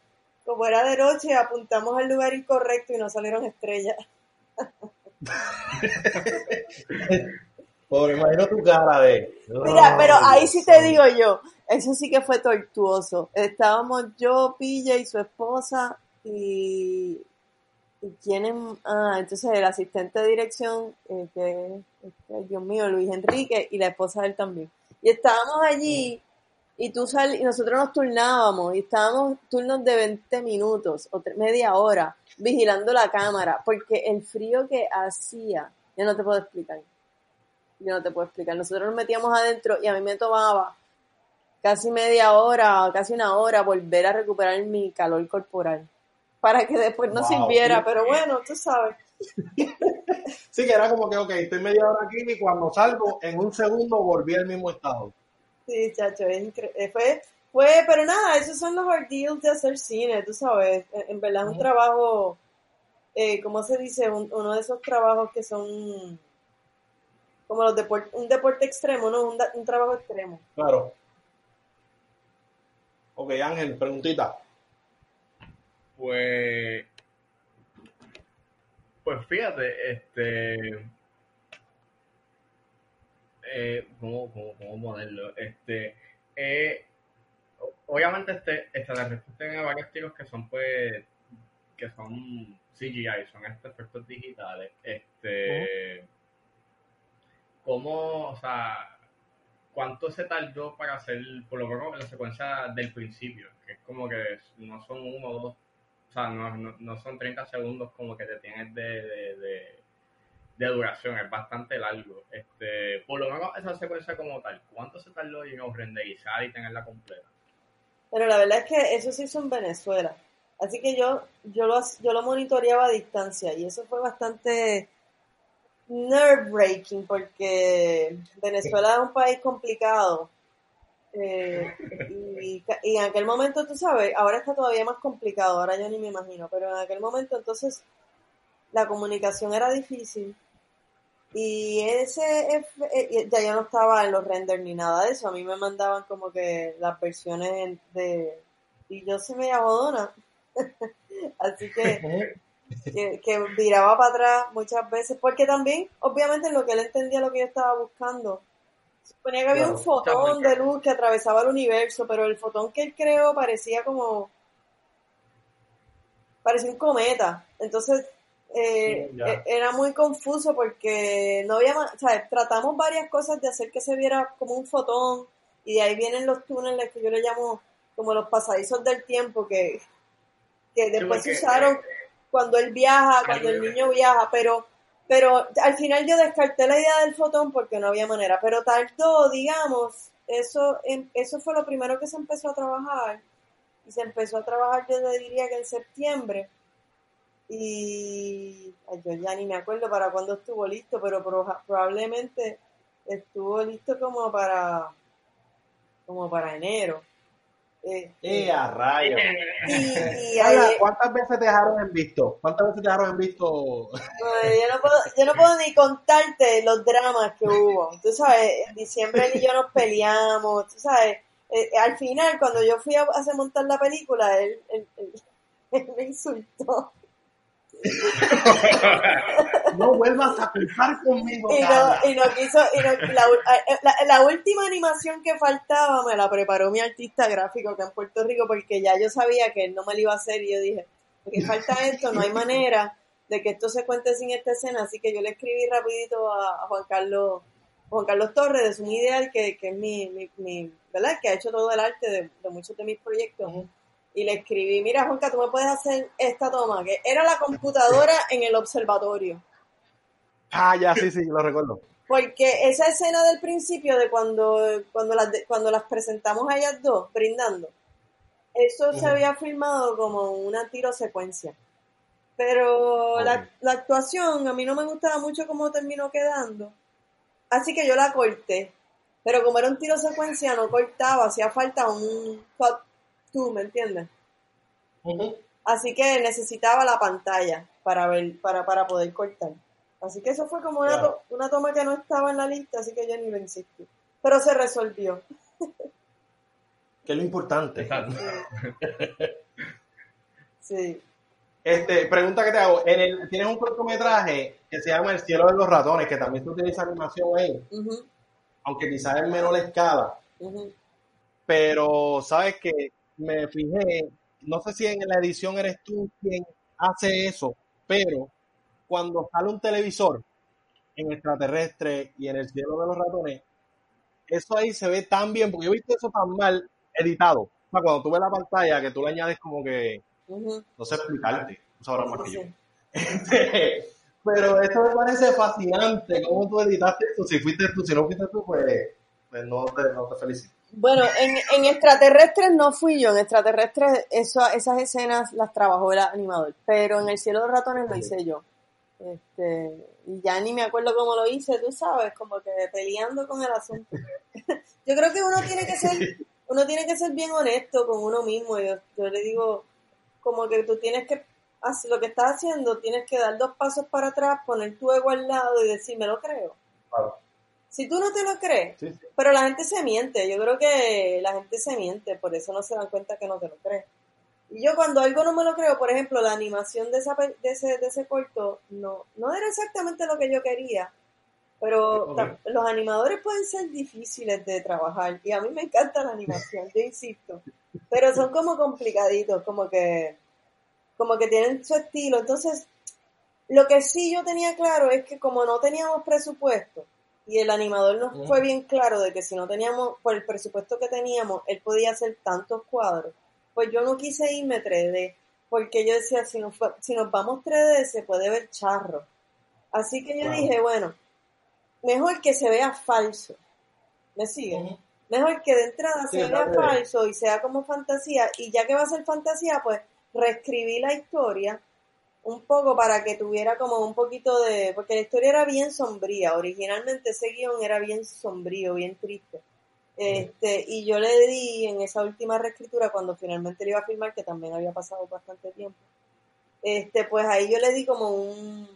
como era de noche, apuntamos al lugar incorrecto y nos salieron estrellas. Pobre, imagino tu cara de. Mira, pero ahí sí te digo yo, eso sí que fue tortuoso. Estábamos yo, Pilla y su esposa y. ¿Y quién Ah, entonces el asistente de dirección, eh, que, Dios mío, Luis Enrique, y la esposa de él también. Y estábamos allí y tú sal, y nosotros nos turnábamos y estábamos turnos de 20 minutos o media hora vigilando la cámara porque el frío que hacía, yo no te puedo explicar. Yo no te puedo explicar. Nosotros nos metíamos adentro y a mí me tomaba casi media hora, casi una hora volver a recuperar mi calor corporal para que después no sirviera, pero bueno, tú sabes. sí, que era como que, ok, estoy media hora aquí y cuando salgo, en un segundo volví al mismo estado. Sí, chacho, es eh, fue, fue, pero nada, esos son los ordeals de hacer cine, tú sabes, en, verdad es un trabajo, eh, ¿cómo se dice? uno de esos trabajos que son como los deportes, un deporte extremo, ¿no? Un, un trabajo extremo. Claro. Ok, Ángel, preguntita. Pues, pues fíjate, este, eh, ¿cómo, cómo, cómo ponerlo? Este, eh, obviamente este, este tiene varios tiros que son pues, que son CGI, son estos efectos digitales. Este, ¿cómo, o sea, cuánto se tardó para hacer, por lo menos la secuencia del principio? Que es como que no son uno o dos o sea, no, no, son 30 segundos como que te tienes de, de, duración, es bastante largo. Este, por lo menos esa secuencia como tal, ¿cuánto se tardó en renderizar y tenerla completa? Pero la verdad es que eso se hizo en Venezuela. Así que yo, yo, lo, yo lo monitoreaba a distancia y eso fue bastante nerve breaking porque Venezuela es un país complicado eh, y, en aquel momento, tú sabes, ahora está todavía más complicado, ahora yo ni me imagino, pero en aquel momento entonces la comunicación era difícil y ese eh, ya yo no estaba en los renders ni nada de eso, a mí me mandaban como que las versiones de... y yo se me jodona, así que, que, que viraba para atrás muchas veces, porque también, obviamente, en lo que él entendía lo que yo estaba buscando, Suponía que había un fotón de luz que atravesaba el universo, pero el fotón que él creó parecía como. parecía un cometa. Entonces, eh, e-, era muy confuso porque no había. O sea, tratamos varias cosas de hacer que se viera como un fotón, y de ahí vienen los túneles que yo le llamo como los pasadizos del tiempo, que, que después se usaron eh, cuando él viaja, cuando el niño viaja, pero pero al final yo descarté la idea del fotón porque no había manera. Pero tardó, digamos, eso, eso fue lo primero que se empezó a trabajar. Y se empezó a trabajar, yo le diría que en septiembre. Y yo ya ni me acuerdo para cuándo estuvo listo, pero probablemente estuvo listo como para como para enero. Este, a rayo! ¿Cuántas veces te dejaron en visto? ¿Cuántas veces te dejaron en visto? yo, no puedo, yo no puedo ni contarte los dramas que hubo. Tú sabes, en diciembre él y yo nos peleamos. Tú sabes, eh, al final, cuando yo fui a hacer montar la película, él, él, él me insultó no vuelvas a pensar conmigo. Y no, y no quiso, y no, la, la, última animación que faltaba me la preparó mi artista gráfico acá en Puerto Rico porque ya yo sabía que él no me lo iba a hacer y yo dije, porque falta esto, no hay manera de que esto se cuente sin esta escena, así que yo le escribí rapidito a, Juan Carlos Juan Carlos Torres de Sun Ideal, que, que es mi, mi, ¿verdad? Que ha hecho todo el arte de, muchos de mis proyectos y le escribí, mira Juanca, tú me puedes hacer esta toma, que era la computadora en el observatorio. Ah, ya, sí, sí, lo recuerdo. Porque esa escena del principio de cuando, cuando, las, cuando las presentamos a ellas dos, brindando, eso se había filmado como una tiro secuencia. Pero la, la, actuación a mí no me gustaba mucho cómo terminó quedando. Así que yo la corté. Pero como era un tiro secuencia, no cortaba, hacía falta un tú, ¿me entiendes? Así que necesitaba la pantalla para ver, para, para poder cortar. Así que eso fue como una, una toma que no estaba en la lista, así que yo ni lo insistí. Pero se resolvió. Que es lo importante. Sí. Este, pregunta que te hago, en el, tienes un cortometraje que se llama El cielo de los ratones, que también se utiliza animación ahí, aunque quizás en menor escala. Pero sabes que me fijé, no sé si en la edición eres tú quien hace eso, pero cuando sale un televisor en extraterrestre y en el cielo de los ratones, eso ahí se ve tan bien, porque yo he visto eso tan mal editado. O sea, cuando tú ves la pantalla, que tú le añades como que, no sé explicarte, tú sabrás más que yo. Este, Pero esto me parece fascinante, cómo tú editaste esto, si fuiste tú, si no fuiste tú, pues, pues no, te, no te felicito. Bueno, en, en extraterrestres no fui yo, en extraterrestres eso, esas escenas las trabajó el animador, pero en el cielo de ratones lo hice yo. Este, y ya ni me acuerdo cómo lo hice, tú sabes, como que peleando con el asunto. yo creo que uno tiene que ser, uno tiene que ser bien honesto con uno mismo. Yo, yo le digo, como que tú tienes que hacer lo que estás haciendo, tienes que dar dos pasos para atrás, poner tu ego al lado y decir, me lo creo. Claro. Si tú no te lo crees, Sí, pero la gente se miente, yo creo que la gente se miente, por eso no se dan cuenta que no te lo crees. Y yo cuando algo no me lo creo, por ejemplo, la animación de, esa, de, ese, de ese corto no, no era exactamente lo que yo quería, pero los animadores pueden ser difíciles de trabajar y a mí me encanta la animación, yo insisto, pero son como complicaditos, como que, como que tienen su estilo. Entonces, lo que sí yo tenía claro es que como no teníamos presupuesto, y el animador nos fue bien claro de que si no teníamos, por el presupuesto que teníamos, él podía hacer tantos cuadros, pues yo no quise irme 3D, porque yo decía, si nos, si nos vamos 3D se puede ver charro. Así que yo dije, bueno, mejor que se vea falso. ¿Me sigue? Ujú. Mejor que de entrada Sí, se vea falso y sea como fantasía, y ya que va a ser fantasía, pues reescribí la historia un poco para que tuviera como un poquito de, porque la historia era bien sombría, originalmente ese guion era bien sombrío, bien triste. Este, y yo le di en esa última reescritura, cuando finalmente le iba a filmar, que también había pasado bastante tiempo, este, pues ahí yo le di como un,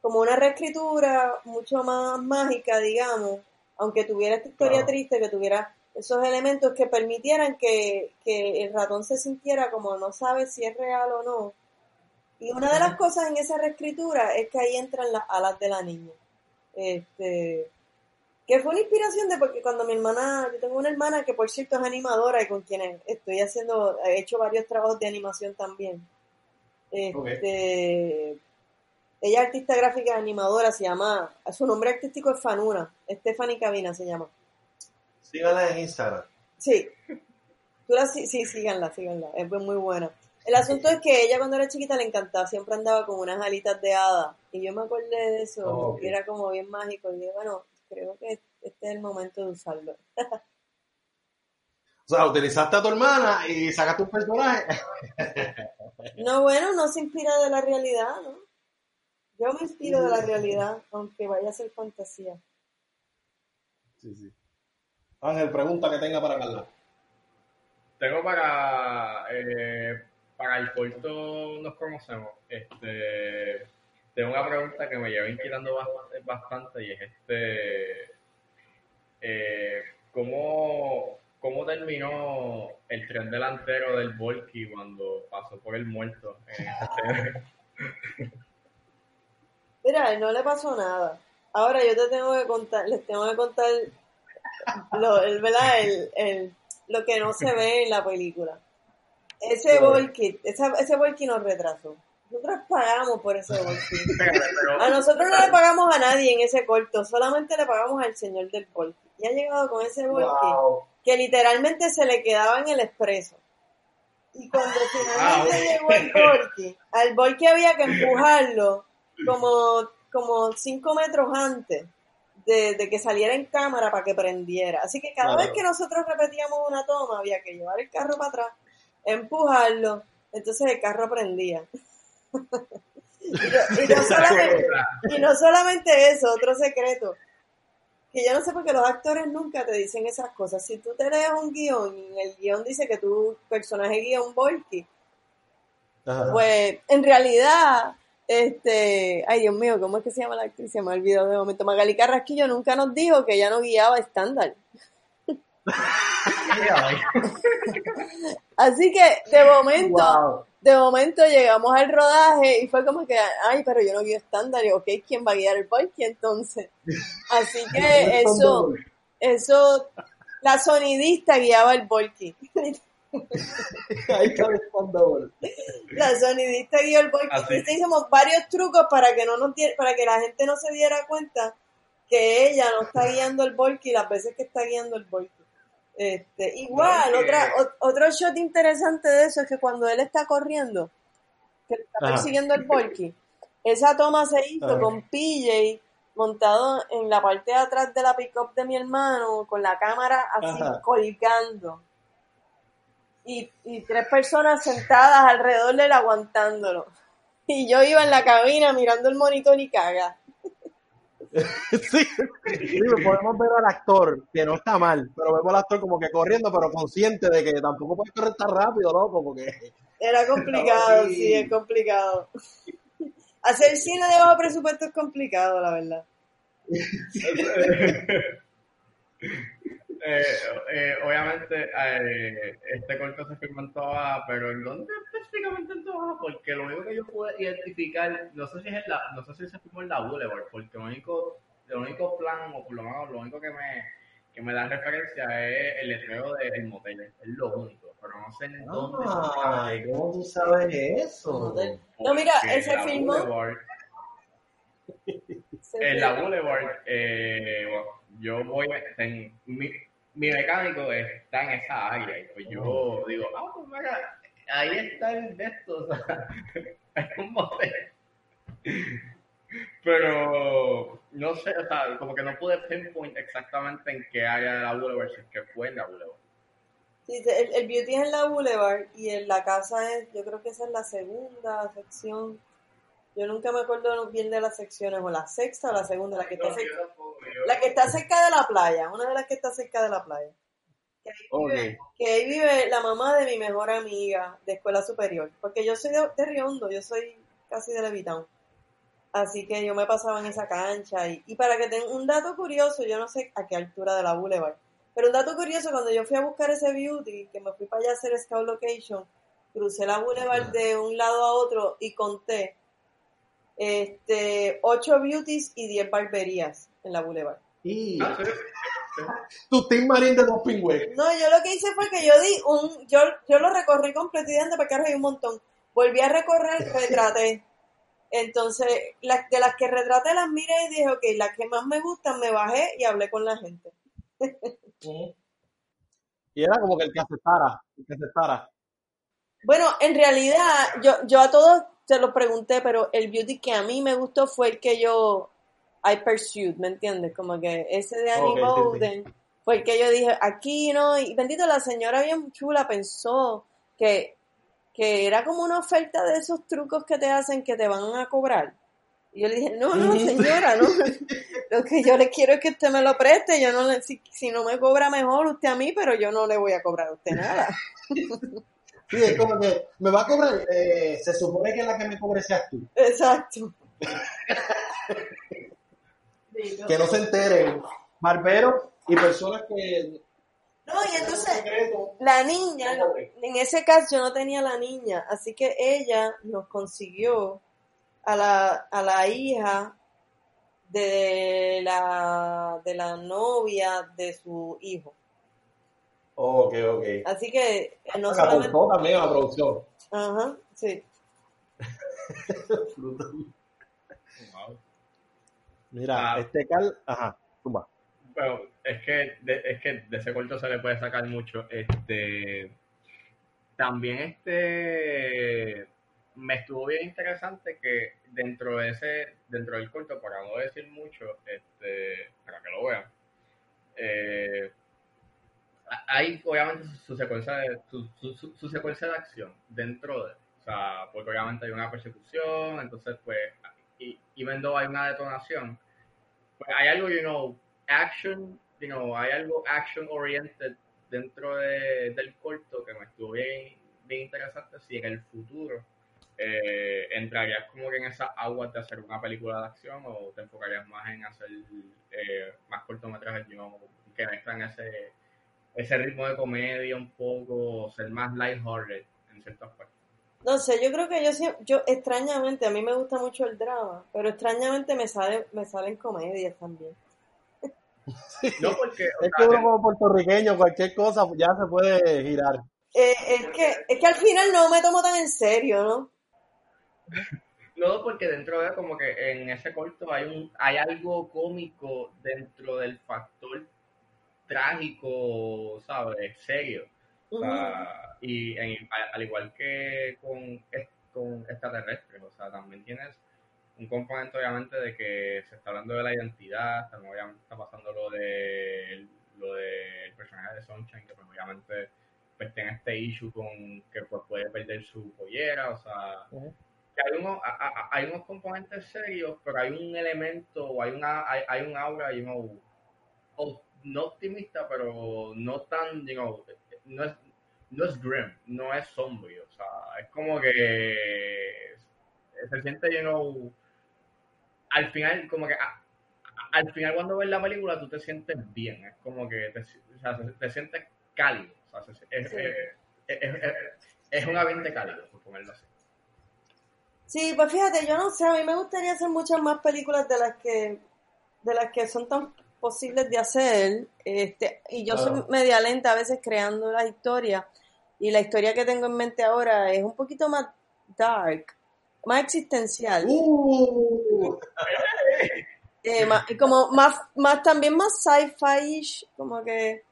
como una reescritura mucho más mágica, digamos, aunque tuviera esta historia Claro. triste, que tuviera esos elementos que permitieran que, que el ratón se sintiera como no sabe si es real o no. Y una de las cosas en esa reescritura es que ahí entran las alas de la niña. Este, que fue una inspiración de porque cuando mi hermana, yo tengo una hermana que por cierto es animadora y con quien estoy haciendo, he hecho varios trabajos de animación también. Este, ella es artista gráfica animadora, se llama, su nombre artístico es Fanuna, Stephanie Cabina se llama. Síganla en Instagram. Sí. Tú la, sí, sí, síganla, síganla. Es muy buena. El asunto es que ella cuando era chiquita le encantaba, siempre andaba con unas alitas de hada. Y yo me acordé de eso, Oh, era como bien mágico. Y dije, bueno, creo que este es el momento de usarlo. O sea, utilizaste a tu hermana y sacaste un personaje. No, bueno, no se inspira de la realidad, ¿no? Yo me inspiro de la realidad, aunque vaya a ser fantasía. Sí, sí. Ángel, pregunta que tenga para Carla. Tengo para, eh, para el corto nos conocemos. Este, tengo una pregunta que me lleva inquietando bastante, bastante y es este, eh, ¿cómo, ¿cómo terminó el tren delantero del Volky cuando pasó por el muerto? Mira, no le pasó nada. Ahora yo te tengo que contar, les tengo que contar lo, el, ¿verdad? El, el- lo que no se ve en la película. Ese volky, esa, ese volky nos retrasó. Nosotros pagamos por ese volky. A nosotros no le pagamos a nadie en ese corto, solamente le pagamos al señor del volky. Y ha llegado con ese volky Wow. que literalmente se le quedaba en el expreso. Y cuando finalmente Ah, llegó el volky, al volky había que empujarlo como, como cinco metros antes de, de que saliera en cámara para que prendiera. Así que cada Claro. vez que nosotros repetíamos una toma, había que llevar el carro para atrás, empujarlo, entonces el carro prendía. y, no- y no solamente, y no solamente eso, otro secreto. Que yo no sé por qué los actores nunca te dicen esas cosas. Si tú te lees un guion y el guion dice que tu personaje guía un volky, Ajá. pues en realidad, este, ay Dios mío, ¿cómo es que se llama la actriz? Se me ha olvidado de momento. Magali Carrasquillo nunca nos dijo que ella no guiaba estándar. Así que de momento, Wow. de momento llegamos al rodaje y fue como que, ay, pero yo no guío estándar, y ok, ¿quién va a guiar el volky entonces? Así que eso, eso, la sonidista guiaba el volky. Ahí está el Thunderbolt. La sonidista guió el volky. Hicimos varios trucos para que no nos para que la gente no se diera cuenta que ella no está guiando el volky las veces que está guiando el volky. Este, igual, No, que- otra, o- otro shot interesante de eso es que cuando él está corriendo, que está Ajá. persiguiendo el volky, esa toma se hizo Ajá. con PJ montado en la parte de atrás de la pick-up de mi hermano, con la cámara así Ajá. colgando. Y, y tres personas sentadas alrededor de él aguantándolo. Y yo iba en la cabina mirando el monitor y caga. Sí, sí, podemos ver al actor, que no está mal, pero vemos al actor como que corriendo, pero consciente de que tampoco puede correr tan rápido, loco, porque Era complicado, No, sí. sí, es complicado. Hacer cine de bajo presupuesto es complicado, la verdad. Eh, eh, obviamente, eh, este corto se filmó en Toa, pero ¿en dónde específicamente en Toa? Porque lo único que yo pude identificar, no sé si es en la, no sé si se filmó en la Boulevard, porque lo único, el único plan, o por lo menos lo único que me, que me da referencia es el letrero del motel, es lo único, pero no sé en dónde. Ay, ¿cómo tú sabes eso? No, mira, Porque ese la filmó- en la Boulevard, eh, bueno, yo voy, en, mi, mi mecánico está en esa área y pues yo digo, ah, pues mira, ahí está el de estos, o sea, hay un motel. Pero no sé, o sea, como que no pude pinpoint exactamente en qué área de la Boulevard, si es que fue en la Boulevard. Sí, el, el beauty es en la Boulevard y en la casa es, yo creo que esa es la segunda sección. Yo nunca me acuerdo bien de las secciones, o la sexta o la segunda, la que está cerca, la que está cerca de la playa, una de las que está cerca de la playa. Que ahí vive, que ahí vive la mamá de mi mejor amiga de escuela superior, porque yo soy de, de Riondo, yo soy casi de Levitown. Así que yo me pasaba en esa cancha y, y para que tengan un dato curioso, yo no sé a qué altura de la Boulevard, pero un dato curioso, cuando yo fui a buscar ese beauty, que me fui para allá a hacer scout location, crucé la Boulevard de un lado a otro y conté este, ocho beauties y 10 barberías en la Boulevard. Y Ah, tu Team Marín de dos pingües. No, yo lo que hice fue que yo di un, yo, yo lo recorrí completo y para acá hay un montón. Volví a recorrer, retraté. Entonces, las, de las que retraté las miré y dije, ok, las que más me gustan, me bajé y hablé con la gente. Y era como que el que aceptara, el que aceptara. Bueno, en realidad, yo, yo a todos se los pregunté, pero el beauty que a mí me gustó fue el que yo, I pursued, ¿me entiendes? Como que ese de Annie Ok, sí, sí. Bowden fue el que yo dije, aquí no, y bendito, la señora bien chula pensó que, que era como una oferta de esos trucos que te hacen que te van a cobrar. Y yo le dije, no, no, señora, no. Lo que yo le quiero es que usted me lo preste. Yo no le, si, si no me cobra mejor usted a mí, pero yo no le voy a cobrar a usted nada. Sí, es como que me va a cobrar, eh, se supone que la que me cobre seas tú. Exacto. Que no se enteren barberos y personas que... No, y entonces la niña, en ese caso yo no tenía la niña, así que ella nos consiguió a la, a la hija de la, de la novia de su hijo. Ok, ok. Así que eh, no Se solamente... también a la producción. Ajá, sí. Wow. Mira, Ah. este Cal... Ajá, tumba. Pero es que, de, es que de ese corto se le puede sacar mucho. Este, también este me estuvo bien interesante que dentro de ese, dentro del corto, para no decir mucho, este, para que lo vean, eh, hay obviamente su, secuencia de, su, su- secuencia de acción dentro de, o sea, porque obviamente hay una persecución, entonces pues, y, y hay una detonación, pues hay algo, you know, action, you know, hay algo action oriented dentro de, del corto que me estuvo bien, bien interesante si en el futuro eh, entrarías como que en esas aguas de hacer una película de acción o te enfocarías más en hacer eh, más cortometrajes, you know, que mezclan ese, ese ritmo de comedia un poco, ser más lighthearted en ciertas partes. No sé, yo creo que yo yo extrañamente, a mí me gusta mucho el drama, pero extrañamente me sale, me salen comedias también. No porque, Es sea, que uno como puertorriqueño, cualquier cosa ya se puede girar. Eh, es que, es que al final no me tomo tan en serio, ¿no? No, porque dentro de como que en ese corto hay un hay algo cómico dentro del factor trágico, ¿sabes? Serio. O sea, y en- al igual que con, con extraterrestres, o sea, también tienes un componente obviamente de que se está hablando de la identidad, también obviamente está pasando lo de lo del personaje de Sunshine, que pues obviamente pues tiene este issue con que pues puede perder su pollera, o sea, Ujú. que hay unos, a- a- hay unos componentes serios, pero hay un elemento, hay una, hay, hay un aura, know, o- no optimista, pero no tan, you know, no es, no es grim, no es sombrío, o sea, es como que se siente, you know, al final, como que a- a- al final cuando ves la película tú te sientes bien, es como que te, o sea, te, te sientes cálido, o sea, se- es, Sí. es, es- es- es un ambiente cálido, por ponerlo así. Sí, pues fíjate, yo no sé, a mí me gustaría hacer muchas más películas de las que de las que son tan posibles de hacer, este, y yo soy Claro. media lenta a veces creando la historia, y la historia que tengo en mente ahora es un poquito más dark, más existencial, Uh, eh, más- como más, más también más sci-fi, como que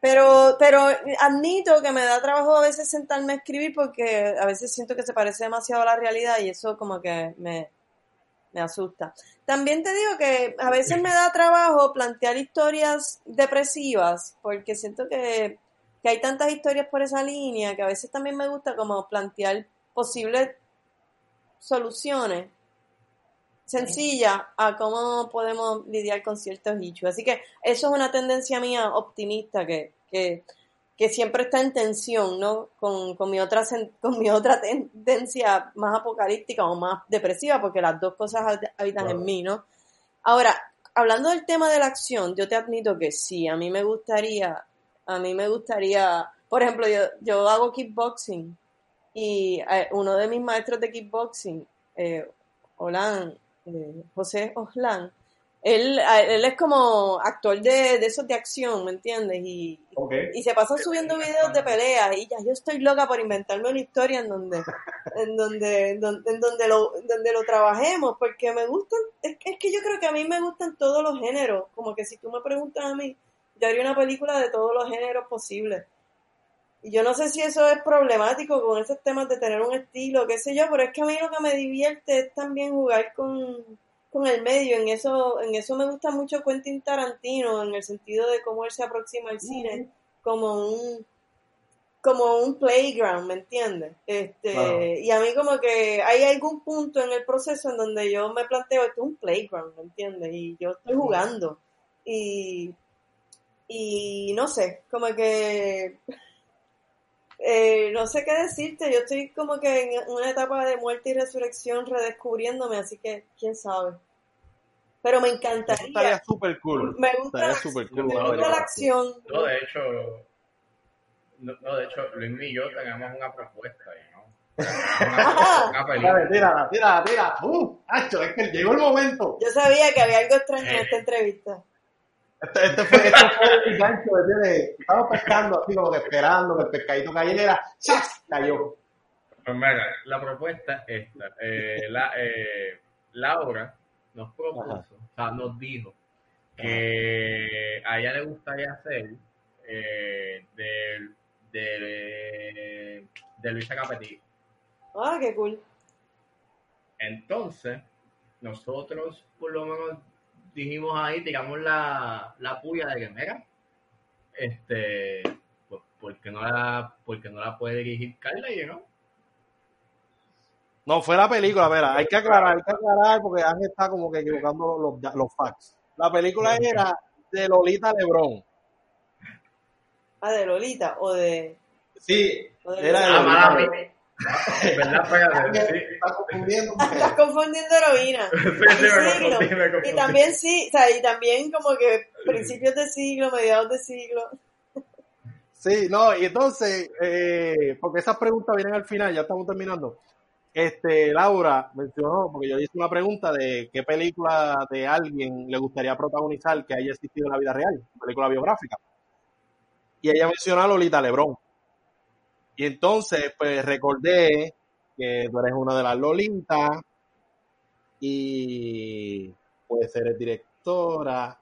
pero, pero admito que me da trabajo a veces sentarme a escribir porque a veces siento que se parece demasiado a la realidad y eso como que me, me asusta. También te digo que a veces me da trabajo plantear historias depresivas porque siento que, que hay tantas historias por esa línea que a veces también me gusta como plantear posibles soluciones sencillas a cómo podemos lidiar con ciertos issues. Así que eso es una tendencia mía optimista que, que, que siempre está en tensión, ¿no? Con, con mi otra con mi otra tendencia más apocalíptica o más depresiva, porque las dos cosas hab- habitan en mí, ¿no? Ahora, hablando del tema de la acción, yo te admito que sí, a mí me gustaría, a mí me gustaría, por ejemplo, yo, yo hago kickboxing y eh, uno de mis maestros de kickboxing, eh, Olan, eh, José Oslan, él, él es como actor de, de esos de acción, ¿me entiendes? Y, y se pasan subiendo videos de peleas y ya yo estoy loca por inventarme una historia en donde en donde en donde, en donde lo donde lo trabajemos porque me gustan es, que- es que yo creo que a mí me gustan todos los géneros como que si tú me preguntas a mí yo haría una película de todos los géneros posibles y yo no sé si eso es problemático con esos temas de tener un estilo qué sé yo pero es que a mí lo que me divierte es también jugar con con el medio, en eso, en eso me gusta mucho Quentin Tarantino, en el sentido de cómo él se aproxima al cine como un como un playground, ¿me entiendes? Este, y a mí como que hay algún punto en el proceso en donde yo me planteo, esto es un playground, ¿me entiendes? Y yo estoy jugando. Y, y no sé, como que eh, no sé qué decirte, yo estoy como que en una etapa de muerte y resurrección redescubriéndome, así que quién sabe. Pero me Eso estaría encantaría, súper cool. me gusta, súper cool. me gusta la acción, No, de hecho, no, no, de hecho, Luis y yo tenemos una propuesta ahí, ¿no? Una, una película. Dale, tírala, tírala, tírala. Uh, Hacho, es que llegó el momento. Yo sabía que había algo extraño en esta entrevista. Este, este fue, este fue el gancho, ¿entiendes? Estaba pescando así como que esperando que el pescadito cayera. ¡Chas! Cayó. Pues mira, la propuesta es esta. Eh, la, eh, Laura nos propuso, Ajá. o sea, nos dijo que a ella le gustaría hacer eh, de, de, de Luisa Capetillo. Ah, qué cool. Entonces, nosotros por lo menos dijimos ahí, tiramos la, la puya de que, mira, este, pues, ¿por qué no la, por qué no la puede dirigir Carla y no? No, fue la película, mira, hay que aclarar, hay que aclarar porque Ángel está como que equivocando los, los facts. La película era de Lolita Lebrón. Ah, de Lolita o de... Sí, o de era de Ah, Lolita mala Lebrón. mía. ¿Verdad? Espérate, Ángel sí. está confundiendo. Estás confundiendo heroína. Sí, sí. Y también sí, o sea, y también como que principios de siglo, mediados de siglo. Sí, no, y entonces, eh, porque esas preguntas vienen al final, ya estamos terminando. Este, Laura mencionó, porque yo hice una pregunta de qué película de alguien le gustaría protagonizar que haya existido en la vida real, película biográfica. Y ella mencionó a Lolita Lebrón. Y entonces, pues recordé que tú eres una de las Lolitas, y puede ser directora.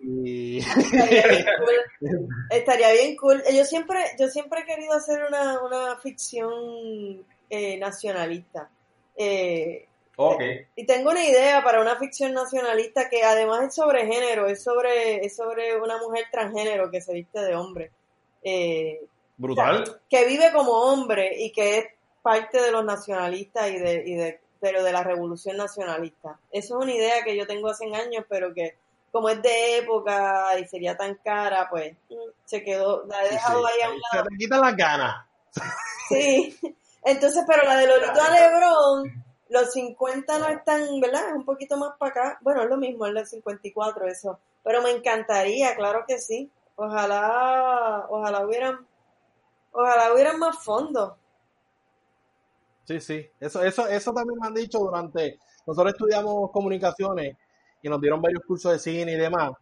y... Estaría bien cool. Estaría bien cool. Yo siempre, yo siempre he querido hacer una, una ficción eh, nacionalista. Eh, ok. y tengo una idea para una ficción nacionalista que además es sobre género, es sobre, es sobre una mujer transgénero que se viste de hombre. Eh, Brutal. que vive como hombre y que es parte de los nacionalistas y de, y de pero de la revolución nacionalista. Eso es una idea que yo tengo hace años, pero que como es de época y sería tan cara, pues mm, se quedó, la he dejado Sí, ahí a un Se lado. te quitan las ganas. Sí. Entonces, pero la de Lolita Lebrón, los 50 no están, ¿verdad? Es un poquito más para acá. Bueno, es lo mismo, es el 54 eso. Pero me encantaría, claro que sí. Ojalá, ojalá hubieran, ojalá hubieran más fondos. Sí, sí. Eso, eso, eso también me han dicho durante. Nosotros estudiamos comunicaciones y nos dieron varios cursos de cine y demás.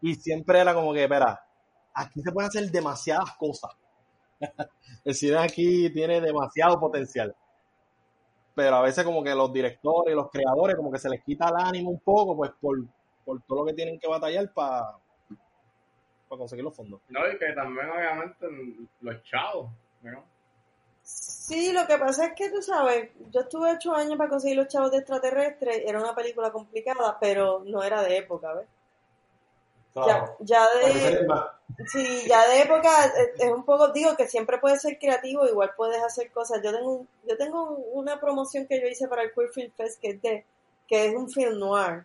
Y siempre era como que, espera, aquí se pueden hacer demasiadas cosas. El cine aquí tiene demasiado potencial. Pero a veces como que los directores y los creadores como que se les quita el ánimo un poco, pues por, por todo lo que tienen que batallar para conseguir los fondos. No, y que también obviamente los chavos, ¿no? Sí, lo que pasa es que tú sabes, yo estuve ocho años para conseguir los chavos de extraterrestres, era una película complicada, pero no era de época, ¿ves? Ya, ya de, sí, ya de época es, es un poco, digo que siempre puedes ser creativo, igual puedes hacer cosas. Yo tengo, yo tengo una promoción que yo hice para el Queer Film Fest que es de, que es un film noir,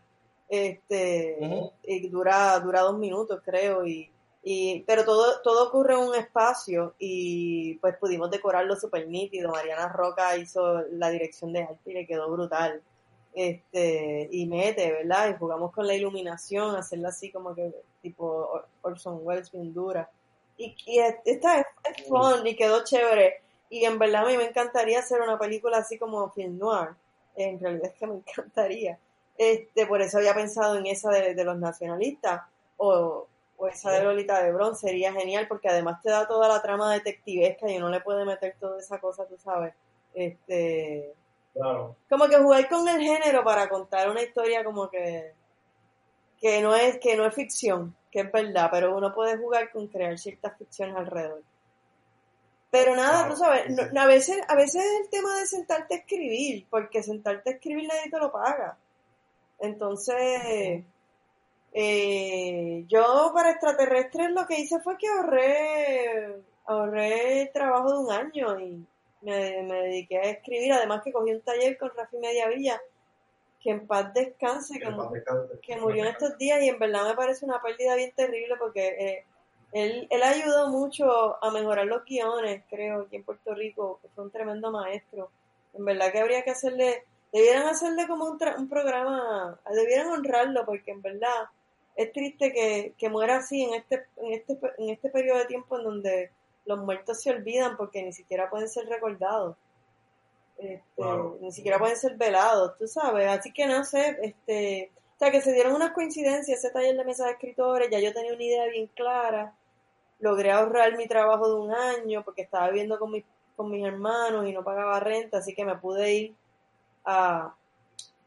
este, y dura, dura dos minutos creo, y, y, pero todo, todo ocurre en un espacio y pues pudimos decorarlo súper nítido. Mariana Roca hizo la dirección de arte y le quedó brutal. Este, y mete, ¿verdad? Y jugamos con la iluminación, hacerla así como que tipo Or- Orson Welles bien dura. Y, y es- esta es, es fun y quedó chévere. Y en verdad a mí me encantaría hacer una película así como film noir. En realidad es que me encantaría. Este, por eso había pensado en esa de, de los nacionalistas o, o esa de Lolita de Bron sería genial porque además te da toda la trama detectivesca y uno le puede meter toda esa cosa, tú sabes. Este, Claro. como que jugar con el género para contar una historia como que que no es que no es ficción, que es verdad, pero uno puede jugar con crear ciertas ficciones alrededor. Pero nada, tú sabes, no- a veces a veces es el tema de sentarte a escribir, porque sentarte a escribir nadie te lo paga. Entonces, eh, yo para extraterrestres lo que hice fue que ahorré, ahorré el trabajo de un año y me, me dediqué a escribir. Además que cogí un taller con Rafi Mediavilla, que en paz descanse, que murió en estos días y en verdad me parece una pérdida bien terrible porque eh, él, él ayudó mucho a mejorar los guiones, creo, aquí en Puerto Rico, que fue un tremendo maestro. En verdad que habría que hacerle, debieran hacerle como un, tra- un programa, debieran honrarlo porque en verdad es triste que, que muera así en este, en este, en este periodo de tiempo en donde los muertos se olvidan porque ni siquiera pueden ser recordados. Este, Wow. Ni siquiera pueden ser velados, tú sabes. Así que no sé, este, o sea, que se dieron unas coincidencias, ese taller de mesa de escritores, ya yo tenía una idea bien clara, logré ahorrar mi trabajo de un año porque estaba viviendo con, mis con mis hermanos y no pagaba renta, así que me pude ir a,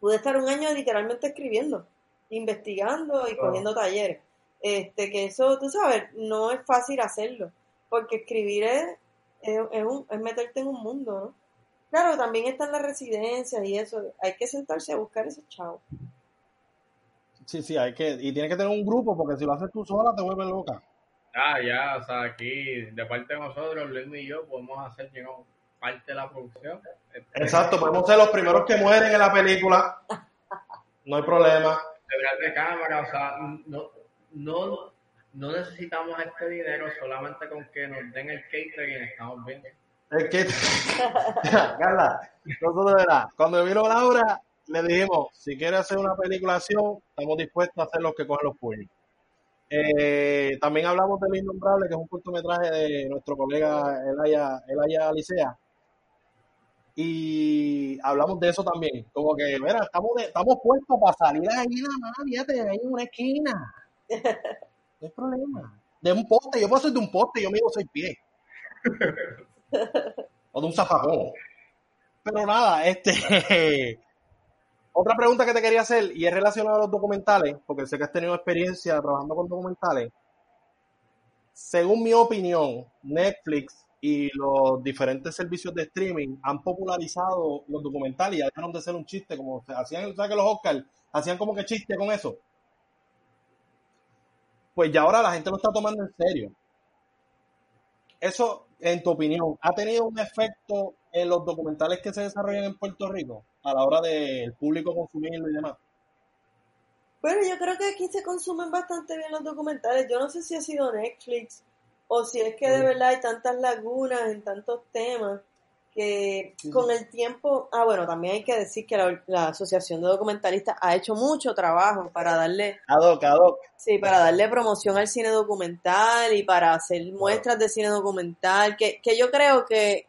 pude estar un año literalmente escribiendo, investigando y cogiendo talleres. Este, que eso, tú sabes, no es fácil hacerlo, porque escribir es, es, es un- es meterte en un mundo, ¿no? Claro, también están las residencias y eso, hay que sentarse a buscar esos chavos. Sí, sí, hay que, y tienes que tener un grupo porque si lo haces tú sola te vuelves loca. Ah, ya, o sea, aquí de parte de nosotros, Luis y yo, podemos hacer you know, parte de la producción. Este, Exacto, podemos ser los primeros que mueren en la película. No hay problema. detrás de cámara, o sea, no, no, no necesitamos este dinero solamente con que nos den el catering, estamos bien. Es que, Carla, nosotros de verdad, cuando vino Laura, le dijimos, si quiere hacer una película acción, estamos dispuestos a hacer los que cogen los puños. Eh, también hablamos de Lo Innombrable, que es un cortometraje de nuestro colega Elaya, Elaya Alicea. Y hablamos de eso también. Como que, mira, estamos, de- estamos puestos para salir ahí nada más, fíjate, ahí en una esquina. No hay problema. De un poste, yo puedo ser de un poste, yo mido seis pies. o de un zafacón. Pero nada, este. otra pregunta que te quería hacer, y es relacionada a los documentales, porque sé que has tenido experiencia trabajando con documentales. Según mi opinión, Netflix y los diferentes servicios de streaming han popularizado los documentales y ya dejaron de ser un chiste, como hacían, ¿sabes que los Oscars hacían como que chiste con eso? Pues ya ahora la gente lo está tomando en serio. Eso, en tu opinión, ¿ha tenido un efecto en los documentales que se desarrollan en Puerto Rico a la hora del público consumirlo y demás? Bueno, yo creo que aquí se consumen bastante bien los documentales. Yo no sé si ha sido Netflix o si es que de verdad hay tantas lagunas en tantos temas que con el tiempo, ah bueno, también hay que decir que la, Asociación de Documentalistas ha hecho mucho trabajo para darle ad hoc, ad hoc. Sí, para darle promoción al cine documental y para hacer muestras de cine documental, que, que yo creo que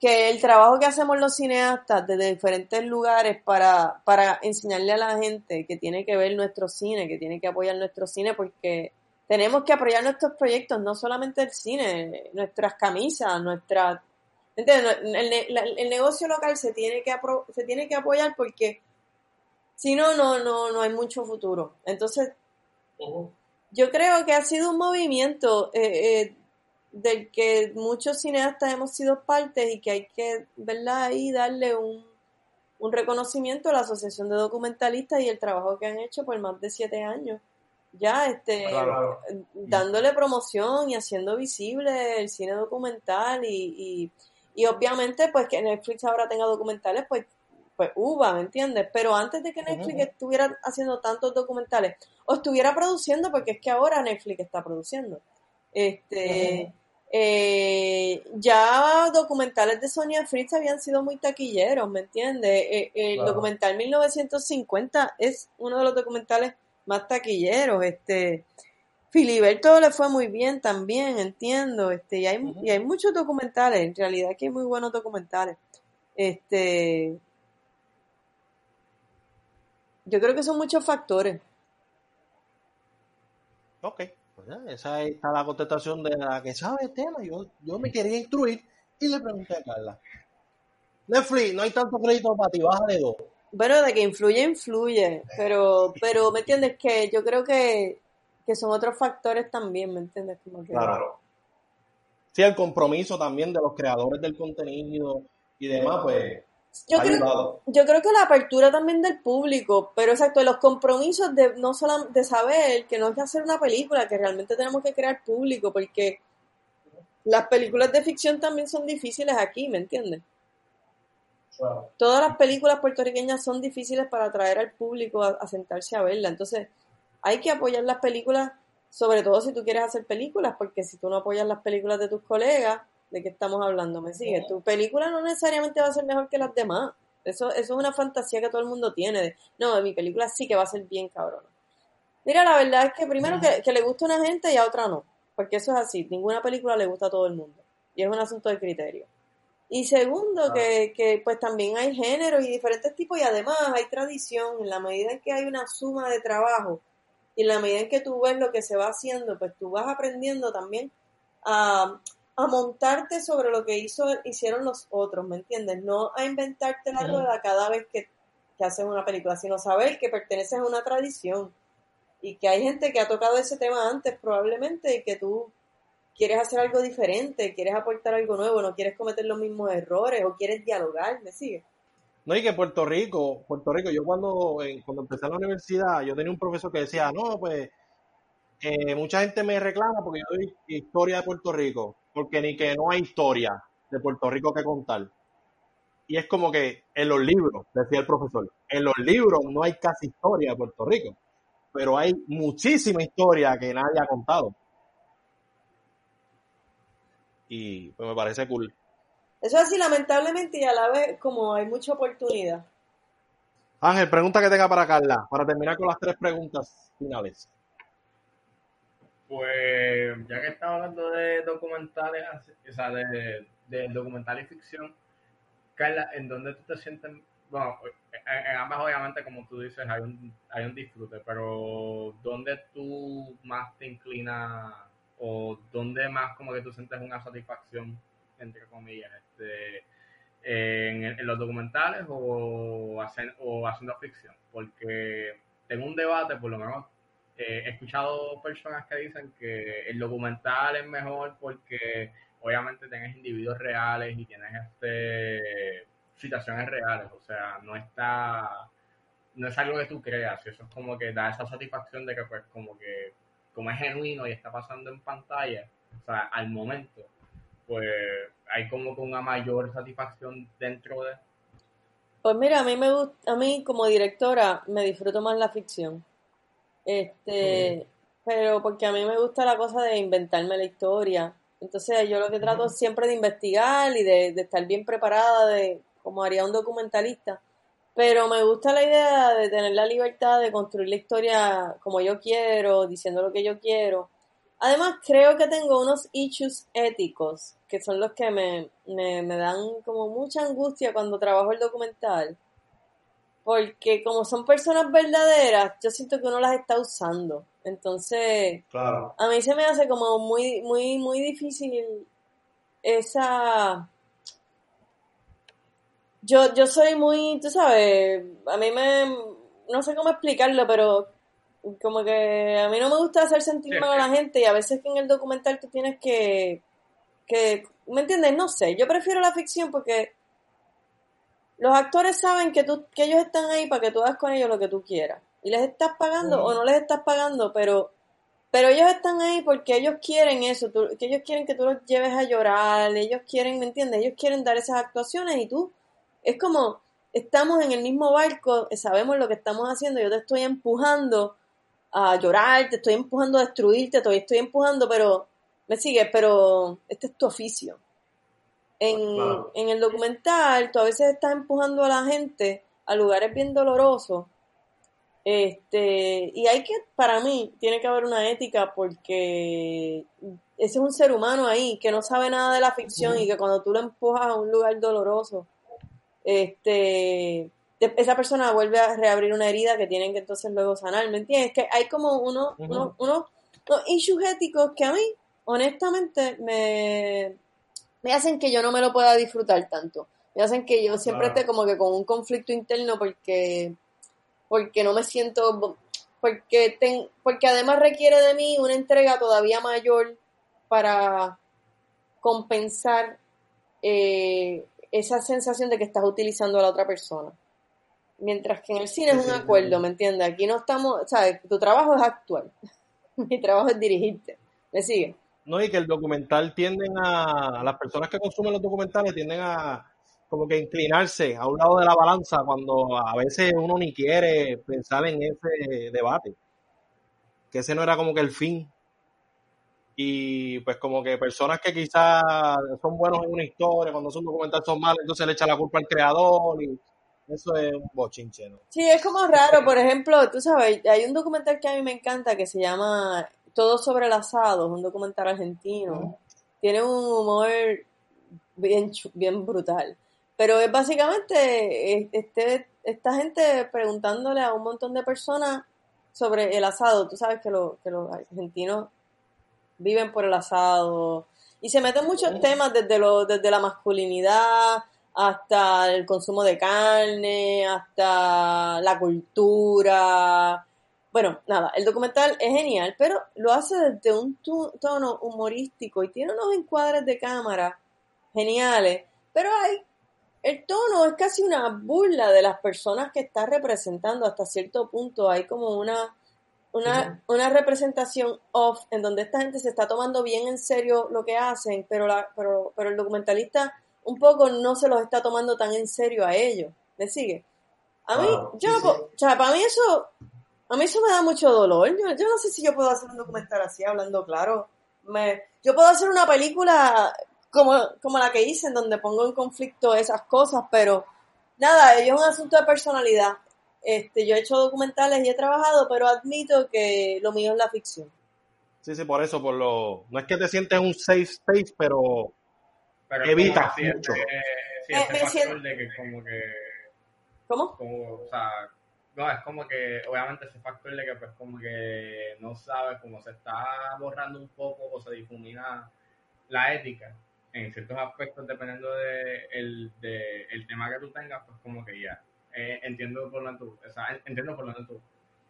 que el trabajo que hacemos los cineastas desde diferentes lugares para, para enseñarle a la gente que tiene que ver nuestro cine, que tiene que apoyar nuestro cine, porque tenemos que apoyar nuestros proyectos, no solamente el cine, nuestras camisas, nuestra... El, negocio local se tiene que se tiene que apoyar porque si no, no, no, no hay mucho futuro. Entonces, yo creo que ha sido un movimiento eh, eh, del que muchos cineastas hemos sido parte y que hay que, ¿verdad? Ahí darle un, un reconocimiento a la Asociación de Documentalistas y el trabajo que han hecho por más de siete años. Ya, este, dándole promoción y haciendo visible el cine documental y, y, obviamente, pues que Netflix ahora tenga documentales, pues, pues uva, ¿me entiendes? Pero antes de que Netflix estuviera haciendo tantos documentales, o estuviera produciendo, porque es que ahora Netflix está produciendo. Este, eh, ya documentales de Sonia Fritz habían sido muy taquilleros, ¿me entiendes? Eh, el documental 1950 es uno de los documentales más taquilleros, este Filiberto le fue muy bien también, entiendo, este, y hay, y hay muchos documentales, en realidad que hay muy buenos documentales. Este yo creo que son muchos factores. Ok. Esa está la contestación de la que sabe el tema. Yo, yo me quería instruir y le pregunté a Carla. Netflix, no hay tanto crédito para ti, bájale dos. Bueno, de que influye, influye. Pero, pero ¿me entiendes? Que yo creo que, que son otros factores también, ¿me entiendes? Claro. Sí, el compromiso también de los creadores del contenido y demás, pues yo creo, yo creo que la apertura también del público, pero exacto, los compromisos de no solo de saber que no es que hacer una película, que realmente tenemos que crear público, porque las películas de ficción también son difíciles aquí, ¿me entiendes? Todas las películas puertorriqueñas son difíciles para atraer al público a, a sentarse a verla, entonces hay que apoyar las películas, sobre todo si tú quieres hacer películas, porque si tú no apoyas las películas de tus colegas, de qué estamos hablando, ¿me sigue? Tu película no necesariamente va a ser mejor que las demás. Eso, eso es una fantasía que todo el mundo tiene. no, mi película sí que va a ser bien cabrón. Mira, la verdad es que primero que, le gusta a una gente y a otra no. Porque eso es así. Ninguna película le gusta a todo el mundo. Y es un asunto de criterio. Y segundo, que, que pues también hay géneros y diferentes tipos y además hay tradición. En la medida en que hay una suma de trabajo y en la medida en que tú ves lo que se va haciendo, pues tú vas aprendiendo también a, a montarte sobre lo que hizo, hicieron los otros, ¿me entiendes? No a inventarte la rueda cada vez que, que haces una película, sino saber que perteneces a una tradición y que hay gente que ha tocado ese tema antes probablemente y que tú quieres hacer algo diferente, quieres aportar algo nuevo, no quieres cometer los mismos errores o quieres dialogar, ¿me sigue? No, y que Puerto Rico, Puerto Rico, yo cuando, eh, cuando empecé la universidad, yo tenía un profesor que decía, no, pues eh, mucha gente me reclama porque yo doy historia de Puerto Rico porque ni que no hay historia de Puerto Rico que contar. Y es como que en los libros, decía el profesor, en los libros no hay casi historia de Puerto Rico, pero hay muchísima historia que nadie ha contado. Y pues me parece cool. Eso es así, lamentablemente, y a la vez como hay mucha oportunidad. Ángel, pregunta que tenga para Carla, para terminar con las tres preguntas finales. Pues ya que estamos hablando de documentales, o sea, de, de documental y ficción, Carla, ¿en dónde tú te sientes? Bueno, en, ambas obviamente, como tú dices, hay un, hay un disfrute, pero ¿dónde tú más te inclinas o dónde más como que tú sientes una satisfacción, entre comillas? Este, en, en los documentales o, hacen- o haciendo ficción. Porque tengo un debate, por lo menos eh, he escuchado personas que dicen que el documental es mejor porque obviamente tienes individuos reales y tienes este situaciones reales, o sea, no está no es algo que tú creas, eso es como que da esa satisfacción de que pues como que como es genuino y está pasando en pantalla, o sea, al momento, pues hay como que una mayor satisfacción dentro de Pues mira, a mí me gusta, a mí como directora me disfruto más la ficción. Este, pero porque a mí me gusta la cosa de inventarme la historia. Entonces yo lo que trato es siempre de investigar y de, de estar bien preparada de como haría un documentalista. Pero me gusta la idea de tener la libertad de construir la historia como yo quiero, diciendo lo que yo quiero. Además, creo que tengo unos issues éticos que son los que me, me, me dan como mucha angustia cuando trabajo el documental. Porque como son personas verdaderas, yo siento que uno las está usando. Entonces, Claro. a mí se me hace como muy, muy, muy difícil esa... Yo, yo soy muy, tú sabes, a mí me, no sé cómo explicarlo, pero como que a mí no me gusta hacer sentir mal a la gente y a veces que en el documental tú tienes que, que, ¿me entiendes? No sé, yo prefiero la ficción porque los actores saben que tú, que ellos están ahí para que tú hagas con ellos lo que tú quieras. Y les estás pagando o no les estás pagando, pero pero ellos están ahí porque ellos quieren eso, tú- que ellos quieren que tú los lleves a llorar, ellos quieren, ¿me entiendes? Ellos quieren dar esas actuaciones y tú, es como, estamos en el mismo barco, sabemos lo que estamos haciendo, yo te estoy empujando a llorar, te estoy empujando a destruirte, te estoy empujando, pero, me sigues, pero este es tu oficio. En, en el documental, tú a veces estás empujando a la gente a lugares bien dolorosos este, y hay que, para mí, tiene que haber una ética porque ese es un ser humano ahí que no sabe nada de la ficción y que cuando tú lo empujas a un lugar doloroso, este, esa persona vuelve a reabrir una herida que tienen que entonces luego sanar, ¿me entiendes? Que hay como unos, Ujú. unos, unos, unos issues éticos que a mí, honestamente, me, me hacen que yo no me lo pueda disfrutar tanto. Me hacen que yo siempre Claro. esté como que con un conflicto interno porque porque no me siento, porque, ten- porque además requiere de mí una entrega todavía mayor para compensar eh, esa sensación de que estás utilizando a la otra persona. Mientras que en el cine Sí, es un acuerdo, sí. ¿me entiendes? Aquí no estamos, ¿sabes? Tu trabajo es actuar. Mi trabajo es dirigirte. ¿Me sigue? No, y que el documental tienden a, las personas que consumen los documentales tienden a como que inclinarse a un lado de la balanza cuando a veces uno ni quiere pensar en ese debate. Que ese no era como que el fin. Y pues como que personas que quizás son buenos en una historia, cuando son documentales son malos, entonces le echan la culpa al creador y eso es un bochinche, ¿no? Sí, es como raro, por ejemplo, tú sabes, hay un documental que a mí me encanta que se llama Todo sobre el asado, es un documental argentino. Tiene un humor bien, bien brutal. Pero es básicamente eh, este, esta gente preguntándole a un montón de personas sobre el asado. Tú sabes que, lo- que los argentinos viven por el asado y se meten muchos temas desde, lo, desde la masculinidad hasta el consumo de carne, hasta la cultura. Bueno, nada, el documental es genial, pero lo hace desde un tono humorístico y tiene unos encuadres de cámara geniales, pero hay el tono es casi una burla de las personas que está representando hasta cierto punto. Hay como una, una, una representación off en donde esta gente se está tomando bien en serio lo que hacen, pero, la, pero, pero el documentalista un poco no se los está tomando tan en serio a ellos. ¿Me sigue? A mí, Claro, yo, sí, o sea, para mí eso, a mí eso me da mucho dolor. Yo, yo no sé si yo puedo hacer un documental así, hablando claro. Me, yo puedo hacer una película como, como la que hice, en donde pongo en conflicto esas cosas, pero nada, ello es un asunto de personalidad. Este, yo he hecho documentales y he trabajado, pero admito que lo mío es la ficción. Sí, sí, por eso, por lo... No es que te sientes en un safe space, pero Pero es Evita como que sí, mucho. sí, factor siento- de que como que ¿Cómo? como, o sea, no, es como que, obviamente, ese factor de que, pues, como que no sabes cómo se está borrando un poco o se difumina la ética en ciertos aspectos, dependiendo de el, de el tema que tú tengas, pues como que ya, eh, entiendo por dónde tú, o sea, entiendo por dónde tú.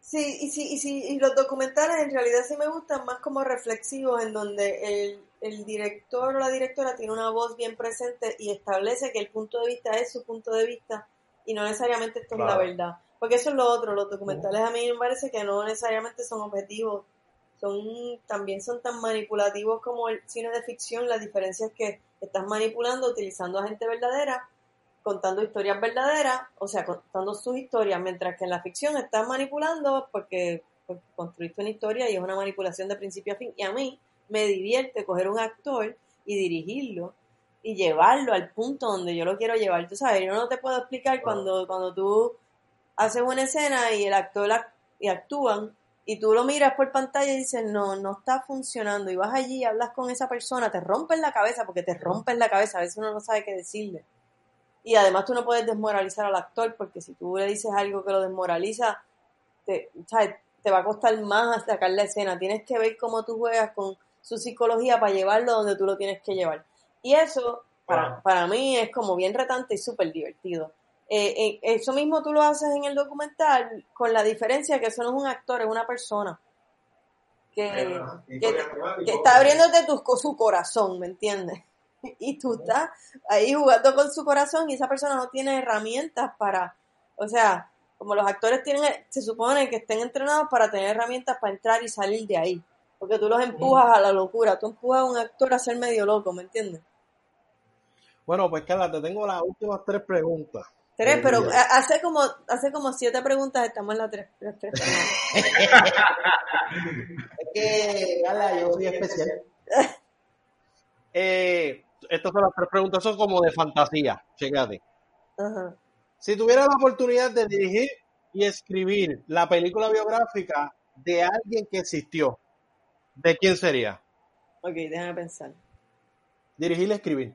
Sí, y sí, y sí, y los documentales en realidad sí me gustan más como reflexivos, en donde el, el director o la directora tiene una voz bien presente y establece que el punto de vista es su punto de vista y no necesariamente esto es la verdad. Porque eso es lo otro, los documentales a mí me parece que no necesariamente son objetivos, son también son tan manipulativos como el cine de ficción, la diferencia es que estás manipulando utilizando a gente verdadera, contando historias verdaderas, o sea, contando sus historias, mientras que en la ficción estás manipulando porque, porque construiste una historia y es una manipulación de principio a fin. Y a mí me divierte coger un actor y dirigirlo y llevarlo al punto donde yo lo quiero llevar. Tú sabes, yo no te puedo explicar cuando, cuando tú haces una escena y el actor ac- y actúan y tú lo miras por pantalla y dices, no, no está funcionando. Y vas allí y hablas con esa persona, te rompes la cabeza porque te rompes la cabeza. A veces uno no sabe qué decirle. Y además tú no puedes desmoralizar al actor porque si tú le dices algo que lo desmoraliza, te, ¿sabes? te va a costar más sacar la escena. Tienes que ver cómo tú juegas con su psicología para llevarlo donde tú lo tienes que llevar. Y eso, para, para mí, es como bien retante y súper divertido. Eh, eh, eso mismo tú lo haces en el documental, con la diferencia que eso no es un actor, es una persona. Que, que, que está abriéndote tu, su corazón, ¿me entiendes? Y tú estás ahí jugando con su corazón y esa persona no tiene herramientas para, o sea, como los actores tienen, se supone que estén entrenados para tener herramientas para entrar y salir de ahí, porque tú los empujas a la locura, tú empujas a un actor a ser medio loco, ¿me entiendes? Bueno, pues Carla, te tengo las últimas tres preguntas. Tres, pero hace como, hace como siete preguntas estamos en las tres, las tres preguntas. Es que, Carla, yo soy especial. Eh, estas son las tres preguntas, son como de fantasía, chécate. Ajá. Si tuvieras la oportunidad de dirigir y escribir la película biográfica de alguien que existió, ¿de quién sería? Ok, déjame pensar. Dirigir y escribir.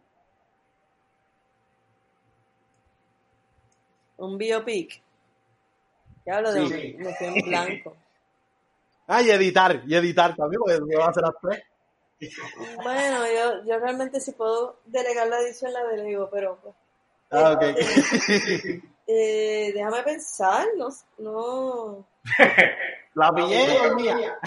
Un biopic. Ya hablo de Sí. un, fui en blanco. Ah, y editar, y editar también, porque me va a hacer las tres. Bueno, yo, yo realmente si puedo delegar la edición la delego, pero pues, Ah, ok. eh, déjame pensar, no, no. La pillé dormía.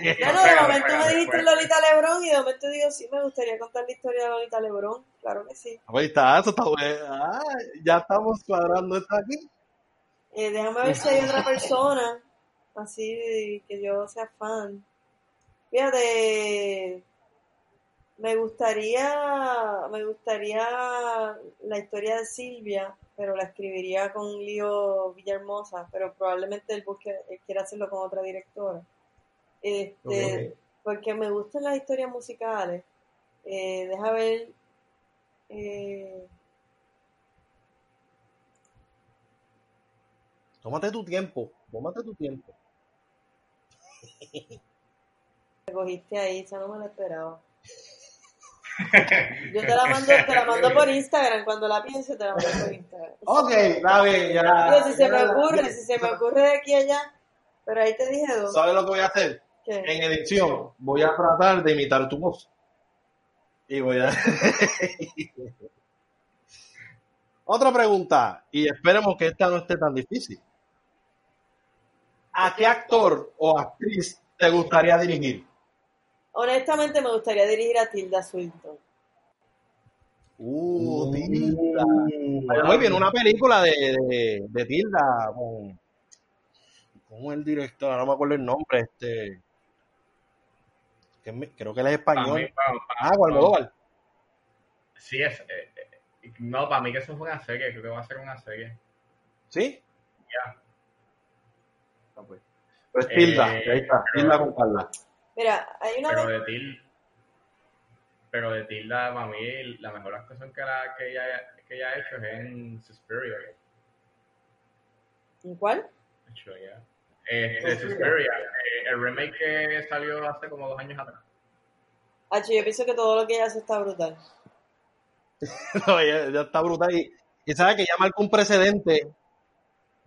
Bueno, de momento me dijiste Lolita Lebrón y de momento digo, sí, me gustaría contar la historia de Lolita Lebrón, claro que sí. Ahí está, eso está bueno. Ah, ya estamos cuadrando esto aquí. Eh, déjame ver si hay otra persona así que yo sea fan. Fíjate, me gustaría, me gustaría la historia de Silvia, pero la escribiría con Lío Villahermosa, pero probablemente él busque, él quiera hacerlo con otra directora. Este, porque me gustan las historias musicales. Eh, deja ver. Eh, Tómate tu tiempo, tómate tu tiempo. Me cogiste ahí, esa no me la esperaba. Yo te la mando, te la mando por Instagram, cuando la piense te la mando por Instagram. Ok, está bien, ya. Digo, si se ya me la- ocurre, si se me ocurre de aquí a allá, pero ahí te dije dos. ¿Sabes lo que voy a hacer? ¿Qué? En edición voy a tratar de imitar tu voz. Y voy a... Otra pregunta, y esperemos que esta no esté tan difícil. ¿A qué actor o actriz te gustaría dirigir? Honestamente me gustaría dirigir a Tilda Swinton. Uh, Tilda. Muy bien, una película de, de, de Tilda con, con el director, no me acuerdo el nombre, este que es creo que él es español. mí, para- para- Ah. Sí, es. eh, eh, no, para mí que eso es una serie, creo que va a ser una serie. ¿Sí? Ya. Ah, pues. Pues Tilda, Eh, ahí está, pero- Tilda con Carla. Mira, hay una Pero de Tilda. Pero de Tilda, para mí, la mejor actuación que, la, que, ella, que ella ha hecho es en Suspiria. ¿En cuál? Hecho, ya. Este, Suspiria, eh, el remake que salió hace como dos años atrás. Hacho, yo pienso que todo lo que ella hace está brutal. No, ella, ella está brutal. Y, y sabe que ya marcó un precedente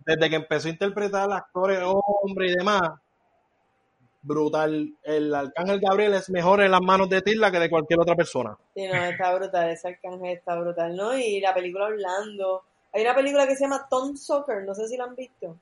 desde que empezó a interpretar a actores hombres y demás. brutal. El Arcángel Gabriel es mejor en las manos de Tilda que de cualquier otra persona. Sí, no, está brutal, ese arcángel está brutal, ¿no? Y la película Orlando. Hay una película que se llama Tom Soccer, no sé si la han visto.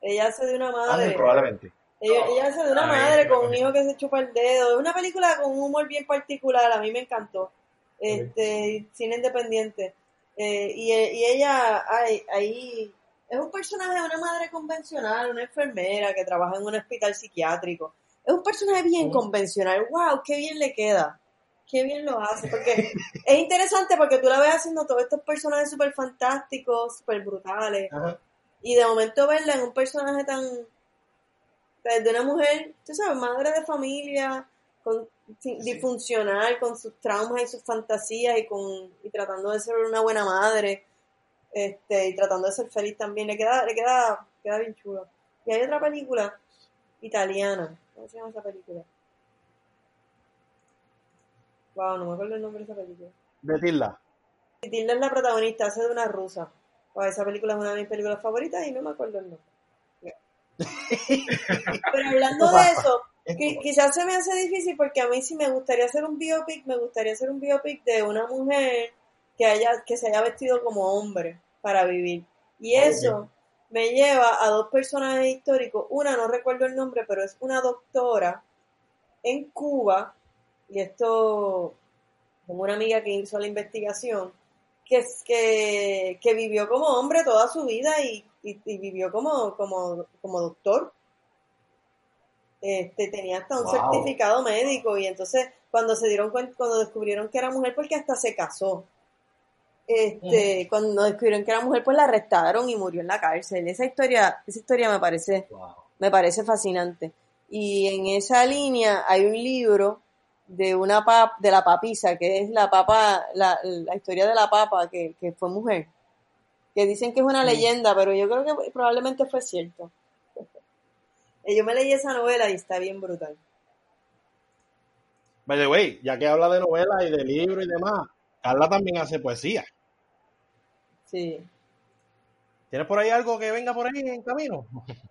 Ella hace de una madre. probablemente. Ella, ella hace de una Ay, madre con un hijo que se chupa el dedo. Es una película con un humor bien particular, a mí me encantó. Este, cine independiente. Eh, y, y ella ay, ahí es un personaje de una madre convencional, una enfermera que trabaja en un hospital psiquiátrico. Es un personaje bien Mm. convencional. ¡Wow! ¡Qué bien le queda! ¡Qué bien lo hace! Porque es interesante porque tú la ves haciendo todos estos personajes súper fantásticos, súper brutales. Ajá. Y de momento verla en un personaje tan. de una mujer, tú sabes, madre de familia, con, sin- disfuncional, con sus traumas y sus fantasías y, con, y tratando de ser una buena madre, este, y tratando de ser feliz también. Le queda, le queda, queda bien chulo. Y hay otra película italiana. ¿Cómo se llama esa película? Wow, no me acuerdo el nombre de esa película. De Tilda. Tilda es la protagonista, hace de una rusa. Wow, esa película es una de mis películas favoritas y no me acuerdo el nombre. Pero hablando de eso, qui- quizás se me hace difícil porque a mí sí me gustaría hacer un biopic, me gustaría hacer un biopic de una mujer que haya que se haya vestido como hombre para vivir. Y eso me lleva a dos personajes históricos. Una no recuerdo el nombre, pero es una doctora en Cuba y esto tengo una amiga que hizo la investigación que que, que vivió como hombre toda su vida y, y- y vivió como, como, como doctor. Este, tenía hasta un Wow. certificado médico y entonces cuando se dieron cuenta, cuando descubrieron que era mujer, porque hasta se casó. Este, cuando descubrieron que era mujer, pues la arrestaron y murió en la cárcel. Esa historia, esa historia me parece, me parece fascinante. Y en esa línea hay un libro de una pap, de la papisa, que es la papa, la, la historia de la papa que, que fue mujer. Que dicen que es una leyenda, pero yo creo que probablemente fue cierto. Eh, Yo me leí esa novela y está bien brutal. By the way, ya que habla de novelas y de libros y demás, Carla también hace poesía. Sí. ¿Tienes por ahí algo que venga por ahí en camino?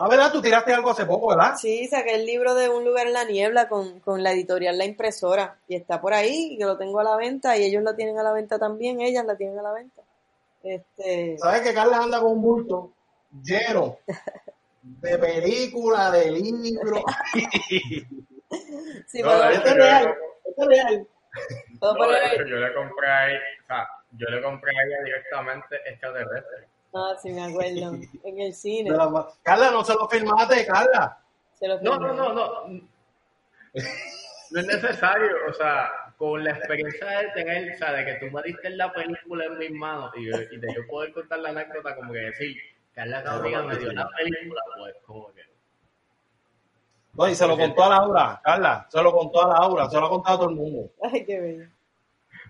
Ah, ¿verdad? Tú tiraste algo hace poco, ¿verdad? Sí, saqué el libro de Un lugar en la niebla con, con la editorial La Impresora y está por ahí y yo lo tengo a la venta y ellos la tienen a la venta también, ellas la tienen a la venta. Este, ¿Sabes que Carla anda con un bulto lleno de películas, de libros? sí, No, de Esto es real, esto es real. no, yo le compré a ella, o sea, yo le compré a ella directamente extraterrestre. Ah, sí, me acuerdo. En el cine. Carla, no se lo firmaste, Carla. Se lo No, no, no, no. No es necesario, o sea, con la experiencia de tener, o sea, de que tú me diste la película en mis manos y, y de yo poder contar la anécdota, como que decir, Carla Cabrera me dio la película, pues como que. No, y se lo contó a Laura, Carla, se lo contó a Laura, se lo ha contado a todo el mundo. Ay, qué bello.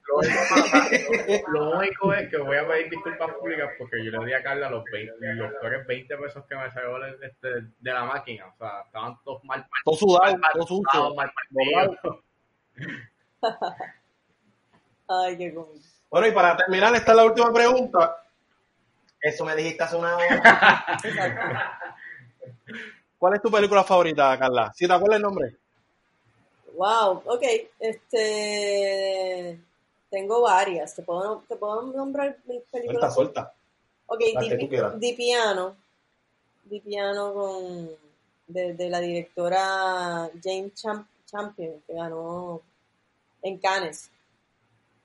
Lo único, lo único es que voy a pedir disculpas públicas porque yo le di a Carla los 20, los peores 20 pesos que me sacó de, este, de la máquina. O sea, estaban todos mal Todo sudado, mal todo sucio. partidos, mal partidos. Ay, qué cómico. Bueno, y para terminar, esta es la última pregunta. Eso me dijiste hace una hora. ¿Cuál es tu película favorita, Carla? Si te acuerdas el nombre. Wow, ok. Este. Tengo varias. Te puedo, te puedo nombrar mis Suelta, películas. suelta. Ok, Di. Di Piano. Di Piano con. De, de la directora Jane Champ- Champion, que ganó en Cannes.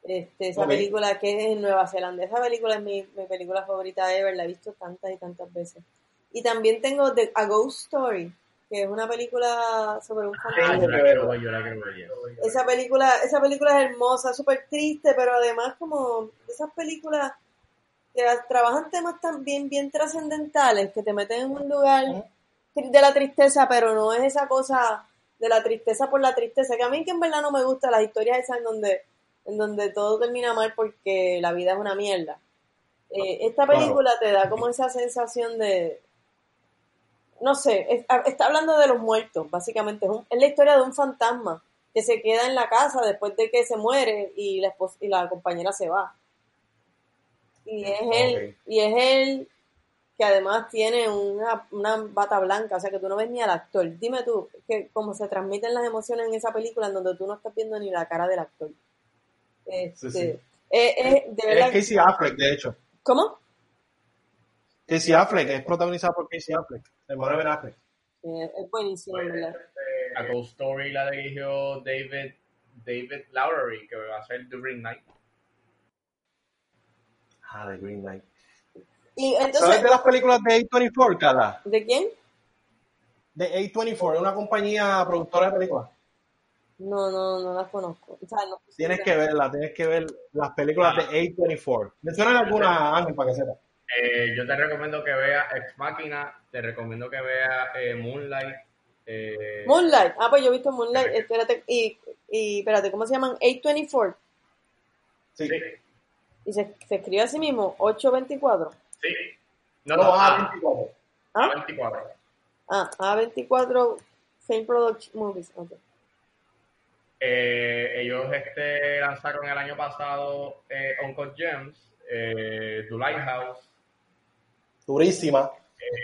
Este, esa película que es en Nueva Zelanda. Esa película es mi, mi película favorita ever. La he visto tantas y tantas veces. Y también tengo The, A Ghost Story, que es una película sobre un Ah, fantasma. yo la quiero ver, yo la quiero ver. yes. Esa película, esa película es hermosa, súper triste, pero además como esas películas que trabajan temas tan bien, bien trascendentales, que te meten en un lugar de la tristeza, pero no es esa cosa de la tristeza por la tristeza, que a mí que en verdad no me gusta las historias esas en donde, en donde todo termina mal porque la vida es una mierda. Eh, esta Claro. película te da como esa sensación de, no sé, es- está hablando de los muertos, básicamente. Es, un- es la historia de un fantasma que se queda en la casa después de que se muere y la, espos- y la compañera se va. Y es él, y es él que además tiene una, una bata blanca, o sea que tú no ves ni al actor. Dime tú, que cómo se transmiten las emociones en esa película en donde tú no estás viendo ni la cara del actor. Este, Sí, sí. eh, eh, de Es Casey Affleck, de hecho. ¿Cómo? Casey Affleck es protagonizada por Casey Affleck. Se muere Ben Affleck. Eh, es buenísimo, en verdad. A Ghost Story la dirigió David, David Lowery, que va a ser The Green Knight. Ah, The Green Knight. Y ¿Sabes de las películas de A24, Carla? ¿de quién? De A24, es una compañía productora de películas. No, no, no las conozco. O sea, no, Tienes que verla, tienes que ver las películas de A24. ¿Me suenan alguna, Ángel, para que sepa? Eh, yo te recomiendo que veas Ex Machina, te recomiendo que veas eh, Moonlight. eh, Moonlight. Ah, pues yo he visto Moonlight. Espérate, y, y espérate, ¿cómo se llaman? 824. Sí. Sí, Y se, se escribe así mismo, 824. sí. No, No, no, ah, A, 24. ¿Ah? 24. Ah, A24 Film Production Movies. ok. Eh, ellos este, lanzaron el año pasado eh, Uncut Gems, eh, The Lighthouse, Durísima.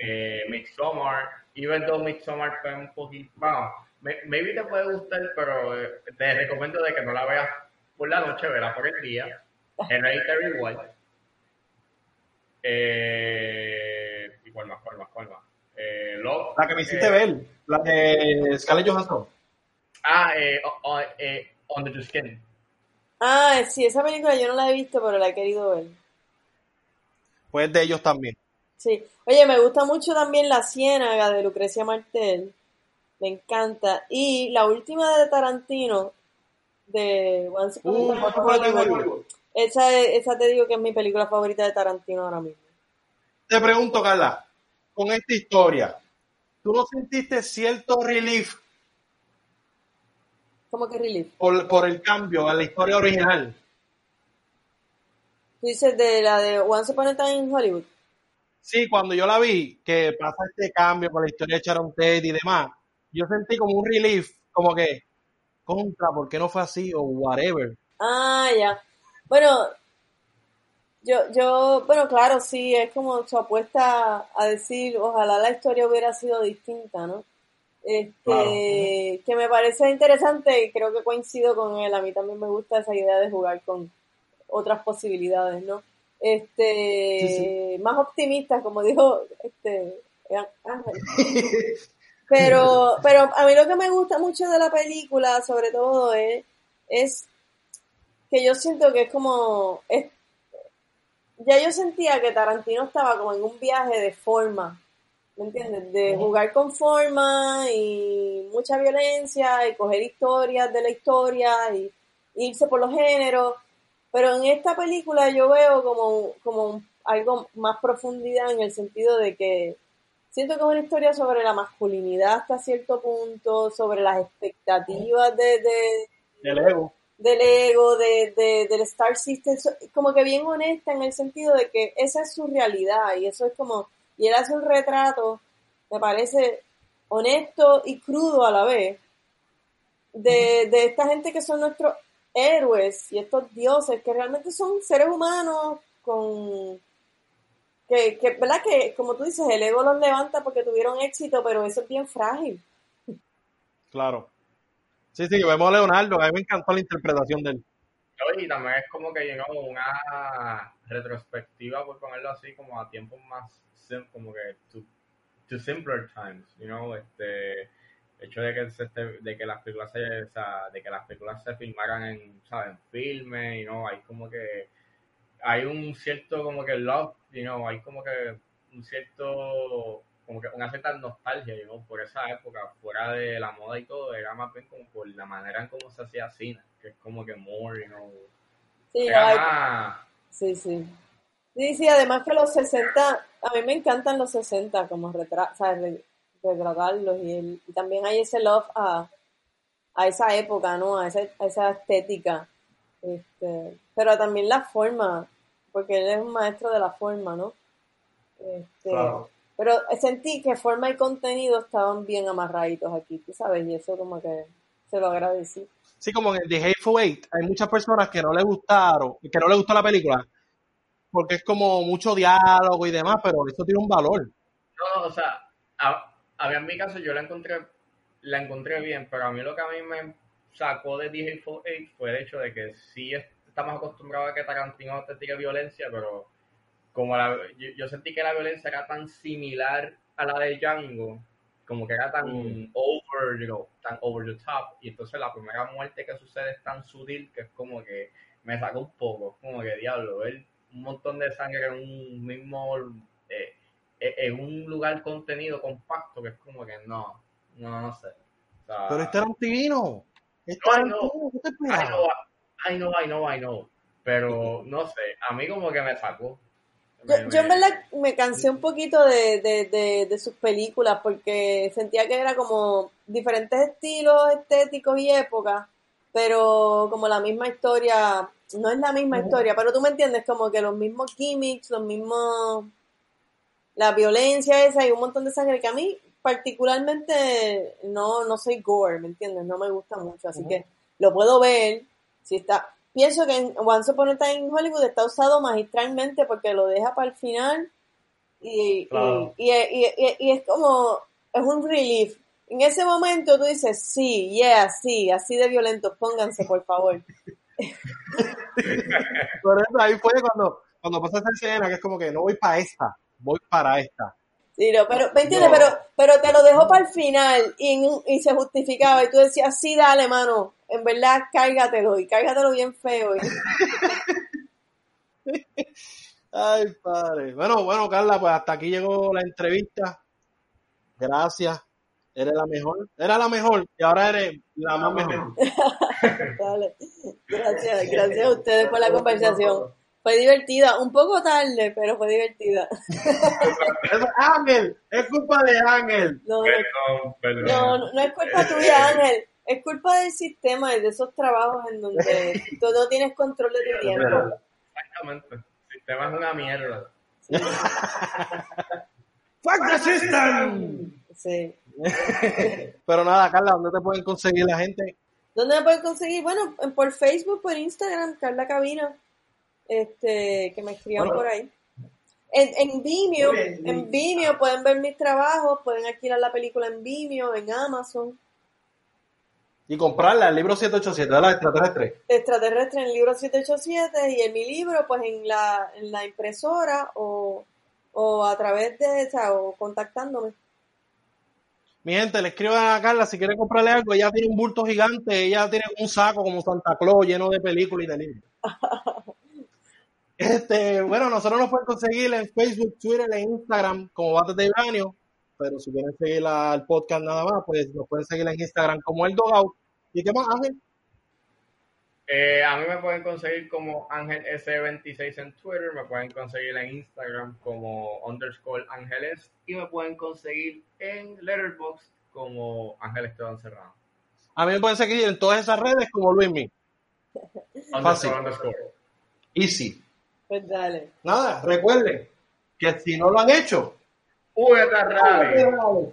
eh, Midsommar, even though Midsommar fue un poquito, bueno, may- maybe te puede gustar, pero eh, te recomiendo de que no la veas por la noche, verla por el día. Hereditary igual. Eh, y cuál más, cuál más, cuál más. Eh, Love, La que me hiciste eh, ver, la de Scarlett Johansson. Ah, eh, o- o- eh, Under the Skin. Ah, sí, esa película yo no la he visto, pero la he querido ver. Pues de ellos también. Sí. Oye, me gusta mucho también La Ciénaga de Lucrecia Martel. Me encanta. Y la última de Tarantino, de Once Upon a Uh, Time. Esa, es- esa te digo que es mi película favorita de Tarantino ahora mismo. Te pregunto, Carla, con esta historia, ¿tú no sentiste cierto relief ¿Cómo que relief? por, por el cambio a la historia original? Tú dices de la de Once Upon a Time in Hollywood. Sí, cuando yo la vi, que pasa este cambio con la historia de Sharon Tate y demás, yo sentí como un relief, como que, contra, ¿por qué no fue así? O whatever. Ah, ya. Bueno, yo, yo, bueno, claro, sí, es como su apuesta a decir, ojalá la historia hubiera sido distinta, ¿no? Este, Claro. que me parece interesante y creo que coincido con él. A mí también me gusta esa idea de jugar con otras posibilidades, ¿no? Este, Sí, más optimistas, como dijo este Ángel. Pero, pero a mí lo que me gusta mucho de la película, sobre todo, es, es que yo siento que es como, es, ya yo sentía que Tarantino estaba como en un viaje de forma, ¿me entiendes? De jugar con forma y mucha violencia y coger historias de la historia y irse por los géneros. Pero en esta película yo veo como, como algo más profundidad en el sentido de que siento que es una historia sobre la masculinidad hasta cierto punto, sobre las expectativas de, de, Del ego. del ego, de, de- del Star System, como que bien honesta en el sentido de que esa es su realidad y eso es como, y él hace un retrato, me parece honesto y crudo a la vez, de, de esta gente que son nuestros héroes y estos dioses que realmente son seres humanos con que, que verdad que como tú dices el ego los levanta porque tuvieron éxito pero eso es bien frágil Claro. Sí, sí, vemos a Leonardo, a mí me encantó la interpretación de él. Y también es como que llegó una retrospectiva, por ponerlo así, como a tiempos más, sim- como que to, to simpler times, you know, este, hecho de que, se esté- de que las películas se, o sea, de que las películas se filmaran en, ¿sabes? en filme, you know, hay como que, hay un cierto como que love, you know, hay como que un cierto, como que una cierta nostalgia, you know, por esa época, fuera de la moda y todo, era más bien como por la manera en cómo se hacía cine, que es como que more, you know, sí, era ay, más, sí, sí sí, sí, además que los 60 a mí me encantan los 60 como retra ¿sabes? Re- retratarlos y, el- y también hay ese love a, a esa época, ¿no? A esa, a esa estética este, pero también la forma porque él es un maestro de la forma, ¿no? Este, Claro. Pero sentí que forma y contenido estaban bien amarraditos aquí, tú sabes, y eso como que se lo agradecí. Sí, como en The Hateful Eight, hay muchas personas que no les gustaron, que no les gustó la película, porque es como mucho diálogo y demás, pero eso tiene un valor. No, o sea, a, a mí en mi caso yo la encontré, la encontré bien, pero a mí lo que a mí me sacó de The Hateful Eight fue el hecho de que sí estamos acostumbrados a que Tarantino te tire violencia, pero como la, yo, yo, sentí que la violencia era tan similar a la de Django, como que era tan Mm. over, you know, tan over the top, y entonces la primera muerte que sucede es tan sutil que es como que me sacó un poco, como que diablo, ver un montón de sangre en un mismo, en un lugar contenido compacto, que es como que no, no, no sé. O sea, Pero es Tarantino. Es Tarantino, know. ¿qué te I know, I know, I know, I know. Pero no sé, a mí como que me sacó. Yo, Me- yo en verdad me cansé un poquito de, de, de, de sus películas porque sentía que era como diferentes estilos estéticos y épocas, pero como la misma historia, no es la misma historia, pero tú me entiendes, como que los mismos gimmicks, los mismos, la violencia esa y un montón de sangre que a mí particularmente no, no soy gore, ¿me entiendes? No me gusta mucho, así que lo puedo ver, si está, pienso que en Once Upon a Time in Hollywood está usado magistralmente porque lo deja para el final y, Claro. y, y, y- y es como, es un relief. En ese momento tú dices, sí, yeah, sí, así de violentos, pónganse, por favor. Por eso ahí fue cuando, cuando pasa esa escena que es como que no voy para esta, voy para esta. Sí, no, pero, ¿me entiendes? No. Pero, pero te lo dejó para el final y, se justificaba y tú decías, sí, dale, mano, en verdad, cárgatelo y cárgatelo bien feo. Y, Ay, padre. Bueno, bueno, Carla, pues hasta aquí llegó la entrevista. Gracias. Eres la mejor. Era la mejor y ahora eres la más mejor. dale. Gracias, gracias a ustedes por la conversación. Fue divertida, un poco tarde, pero fue divertida. Es Ángel, es culpa de Ángel. No, no, Perdón, perdón. no, no, no es culpa tuya, Ángel. Es culpa del sistema y de esos trabajos en donde tú no tienes control de tu tiempo. Exactamente. El sistema es una mierda. ¡Fuck the system! Sí. Pero nada, Carla, ¿dónde te pueden conseguir la gente? ¿Dónde me pueden conseguir? Bueno, en- por Facebook, por Instagram, Carla Cabina. Este, que me escriban Bueno. por ahí. En, en Vimeo, bien, en Vimeo pueden ver mis trabajos, pueden alquilar la película en Vimeo, en Amazon. Y comprarla, el libro 787 de la extraterrestre. Extraterrestre en el libro 787 y en mi libro, pues en la, en la impresora o, o a través de, o sea, o contactándome. Mi gente, le escriban a Carla si quieren comprarle algo. Ella tiene un bulto gigante, ella tiene un saco como Santa Claus lleno de películas y de libros. Este, bueno, nosotros nos pueden conseguir en Facebook, Twitter e Instagram como Bates de Uranio. Pero si quieren seguir al podcast nada más, pues nos pueden seguir en Instagram como El Dogout. ¿Y qué más, Ángel? Eh, a mí me pueden conseguir como Ángel S26 en Twitter, me pueden conseguir en Instagram como underscore Ángeles y me pueden conseguir en Letterboxd como Ángel Esteban Serrano. A mí me pueden seguir en todas esas redes como Luismi. Fácil. Underscore, underscore. Easy. Pues dale. Nada, recuerden que si no lo han hecho, Uy, está raro.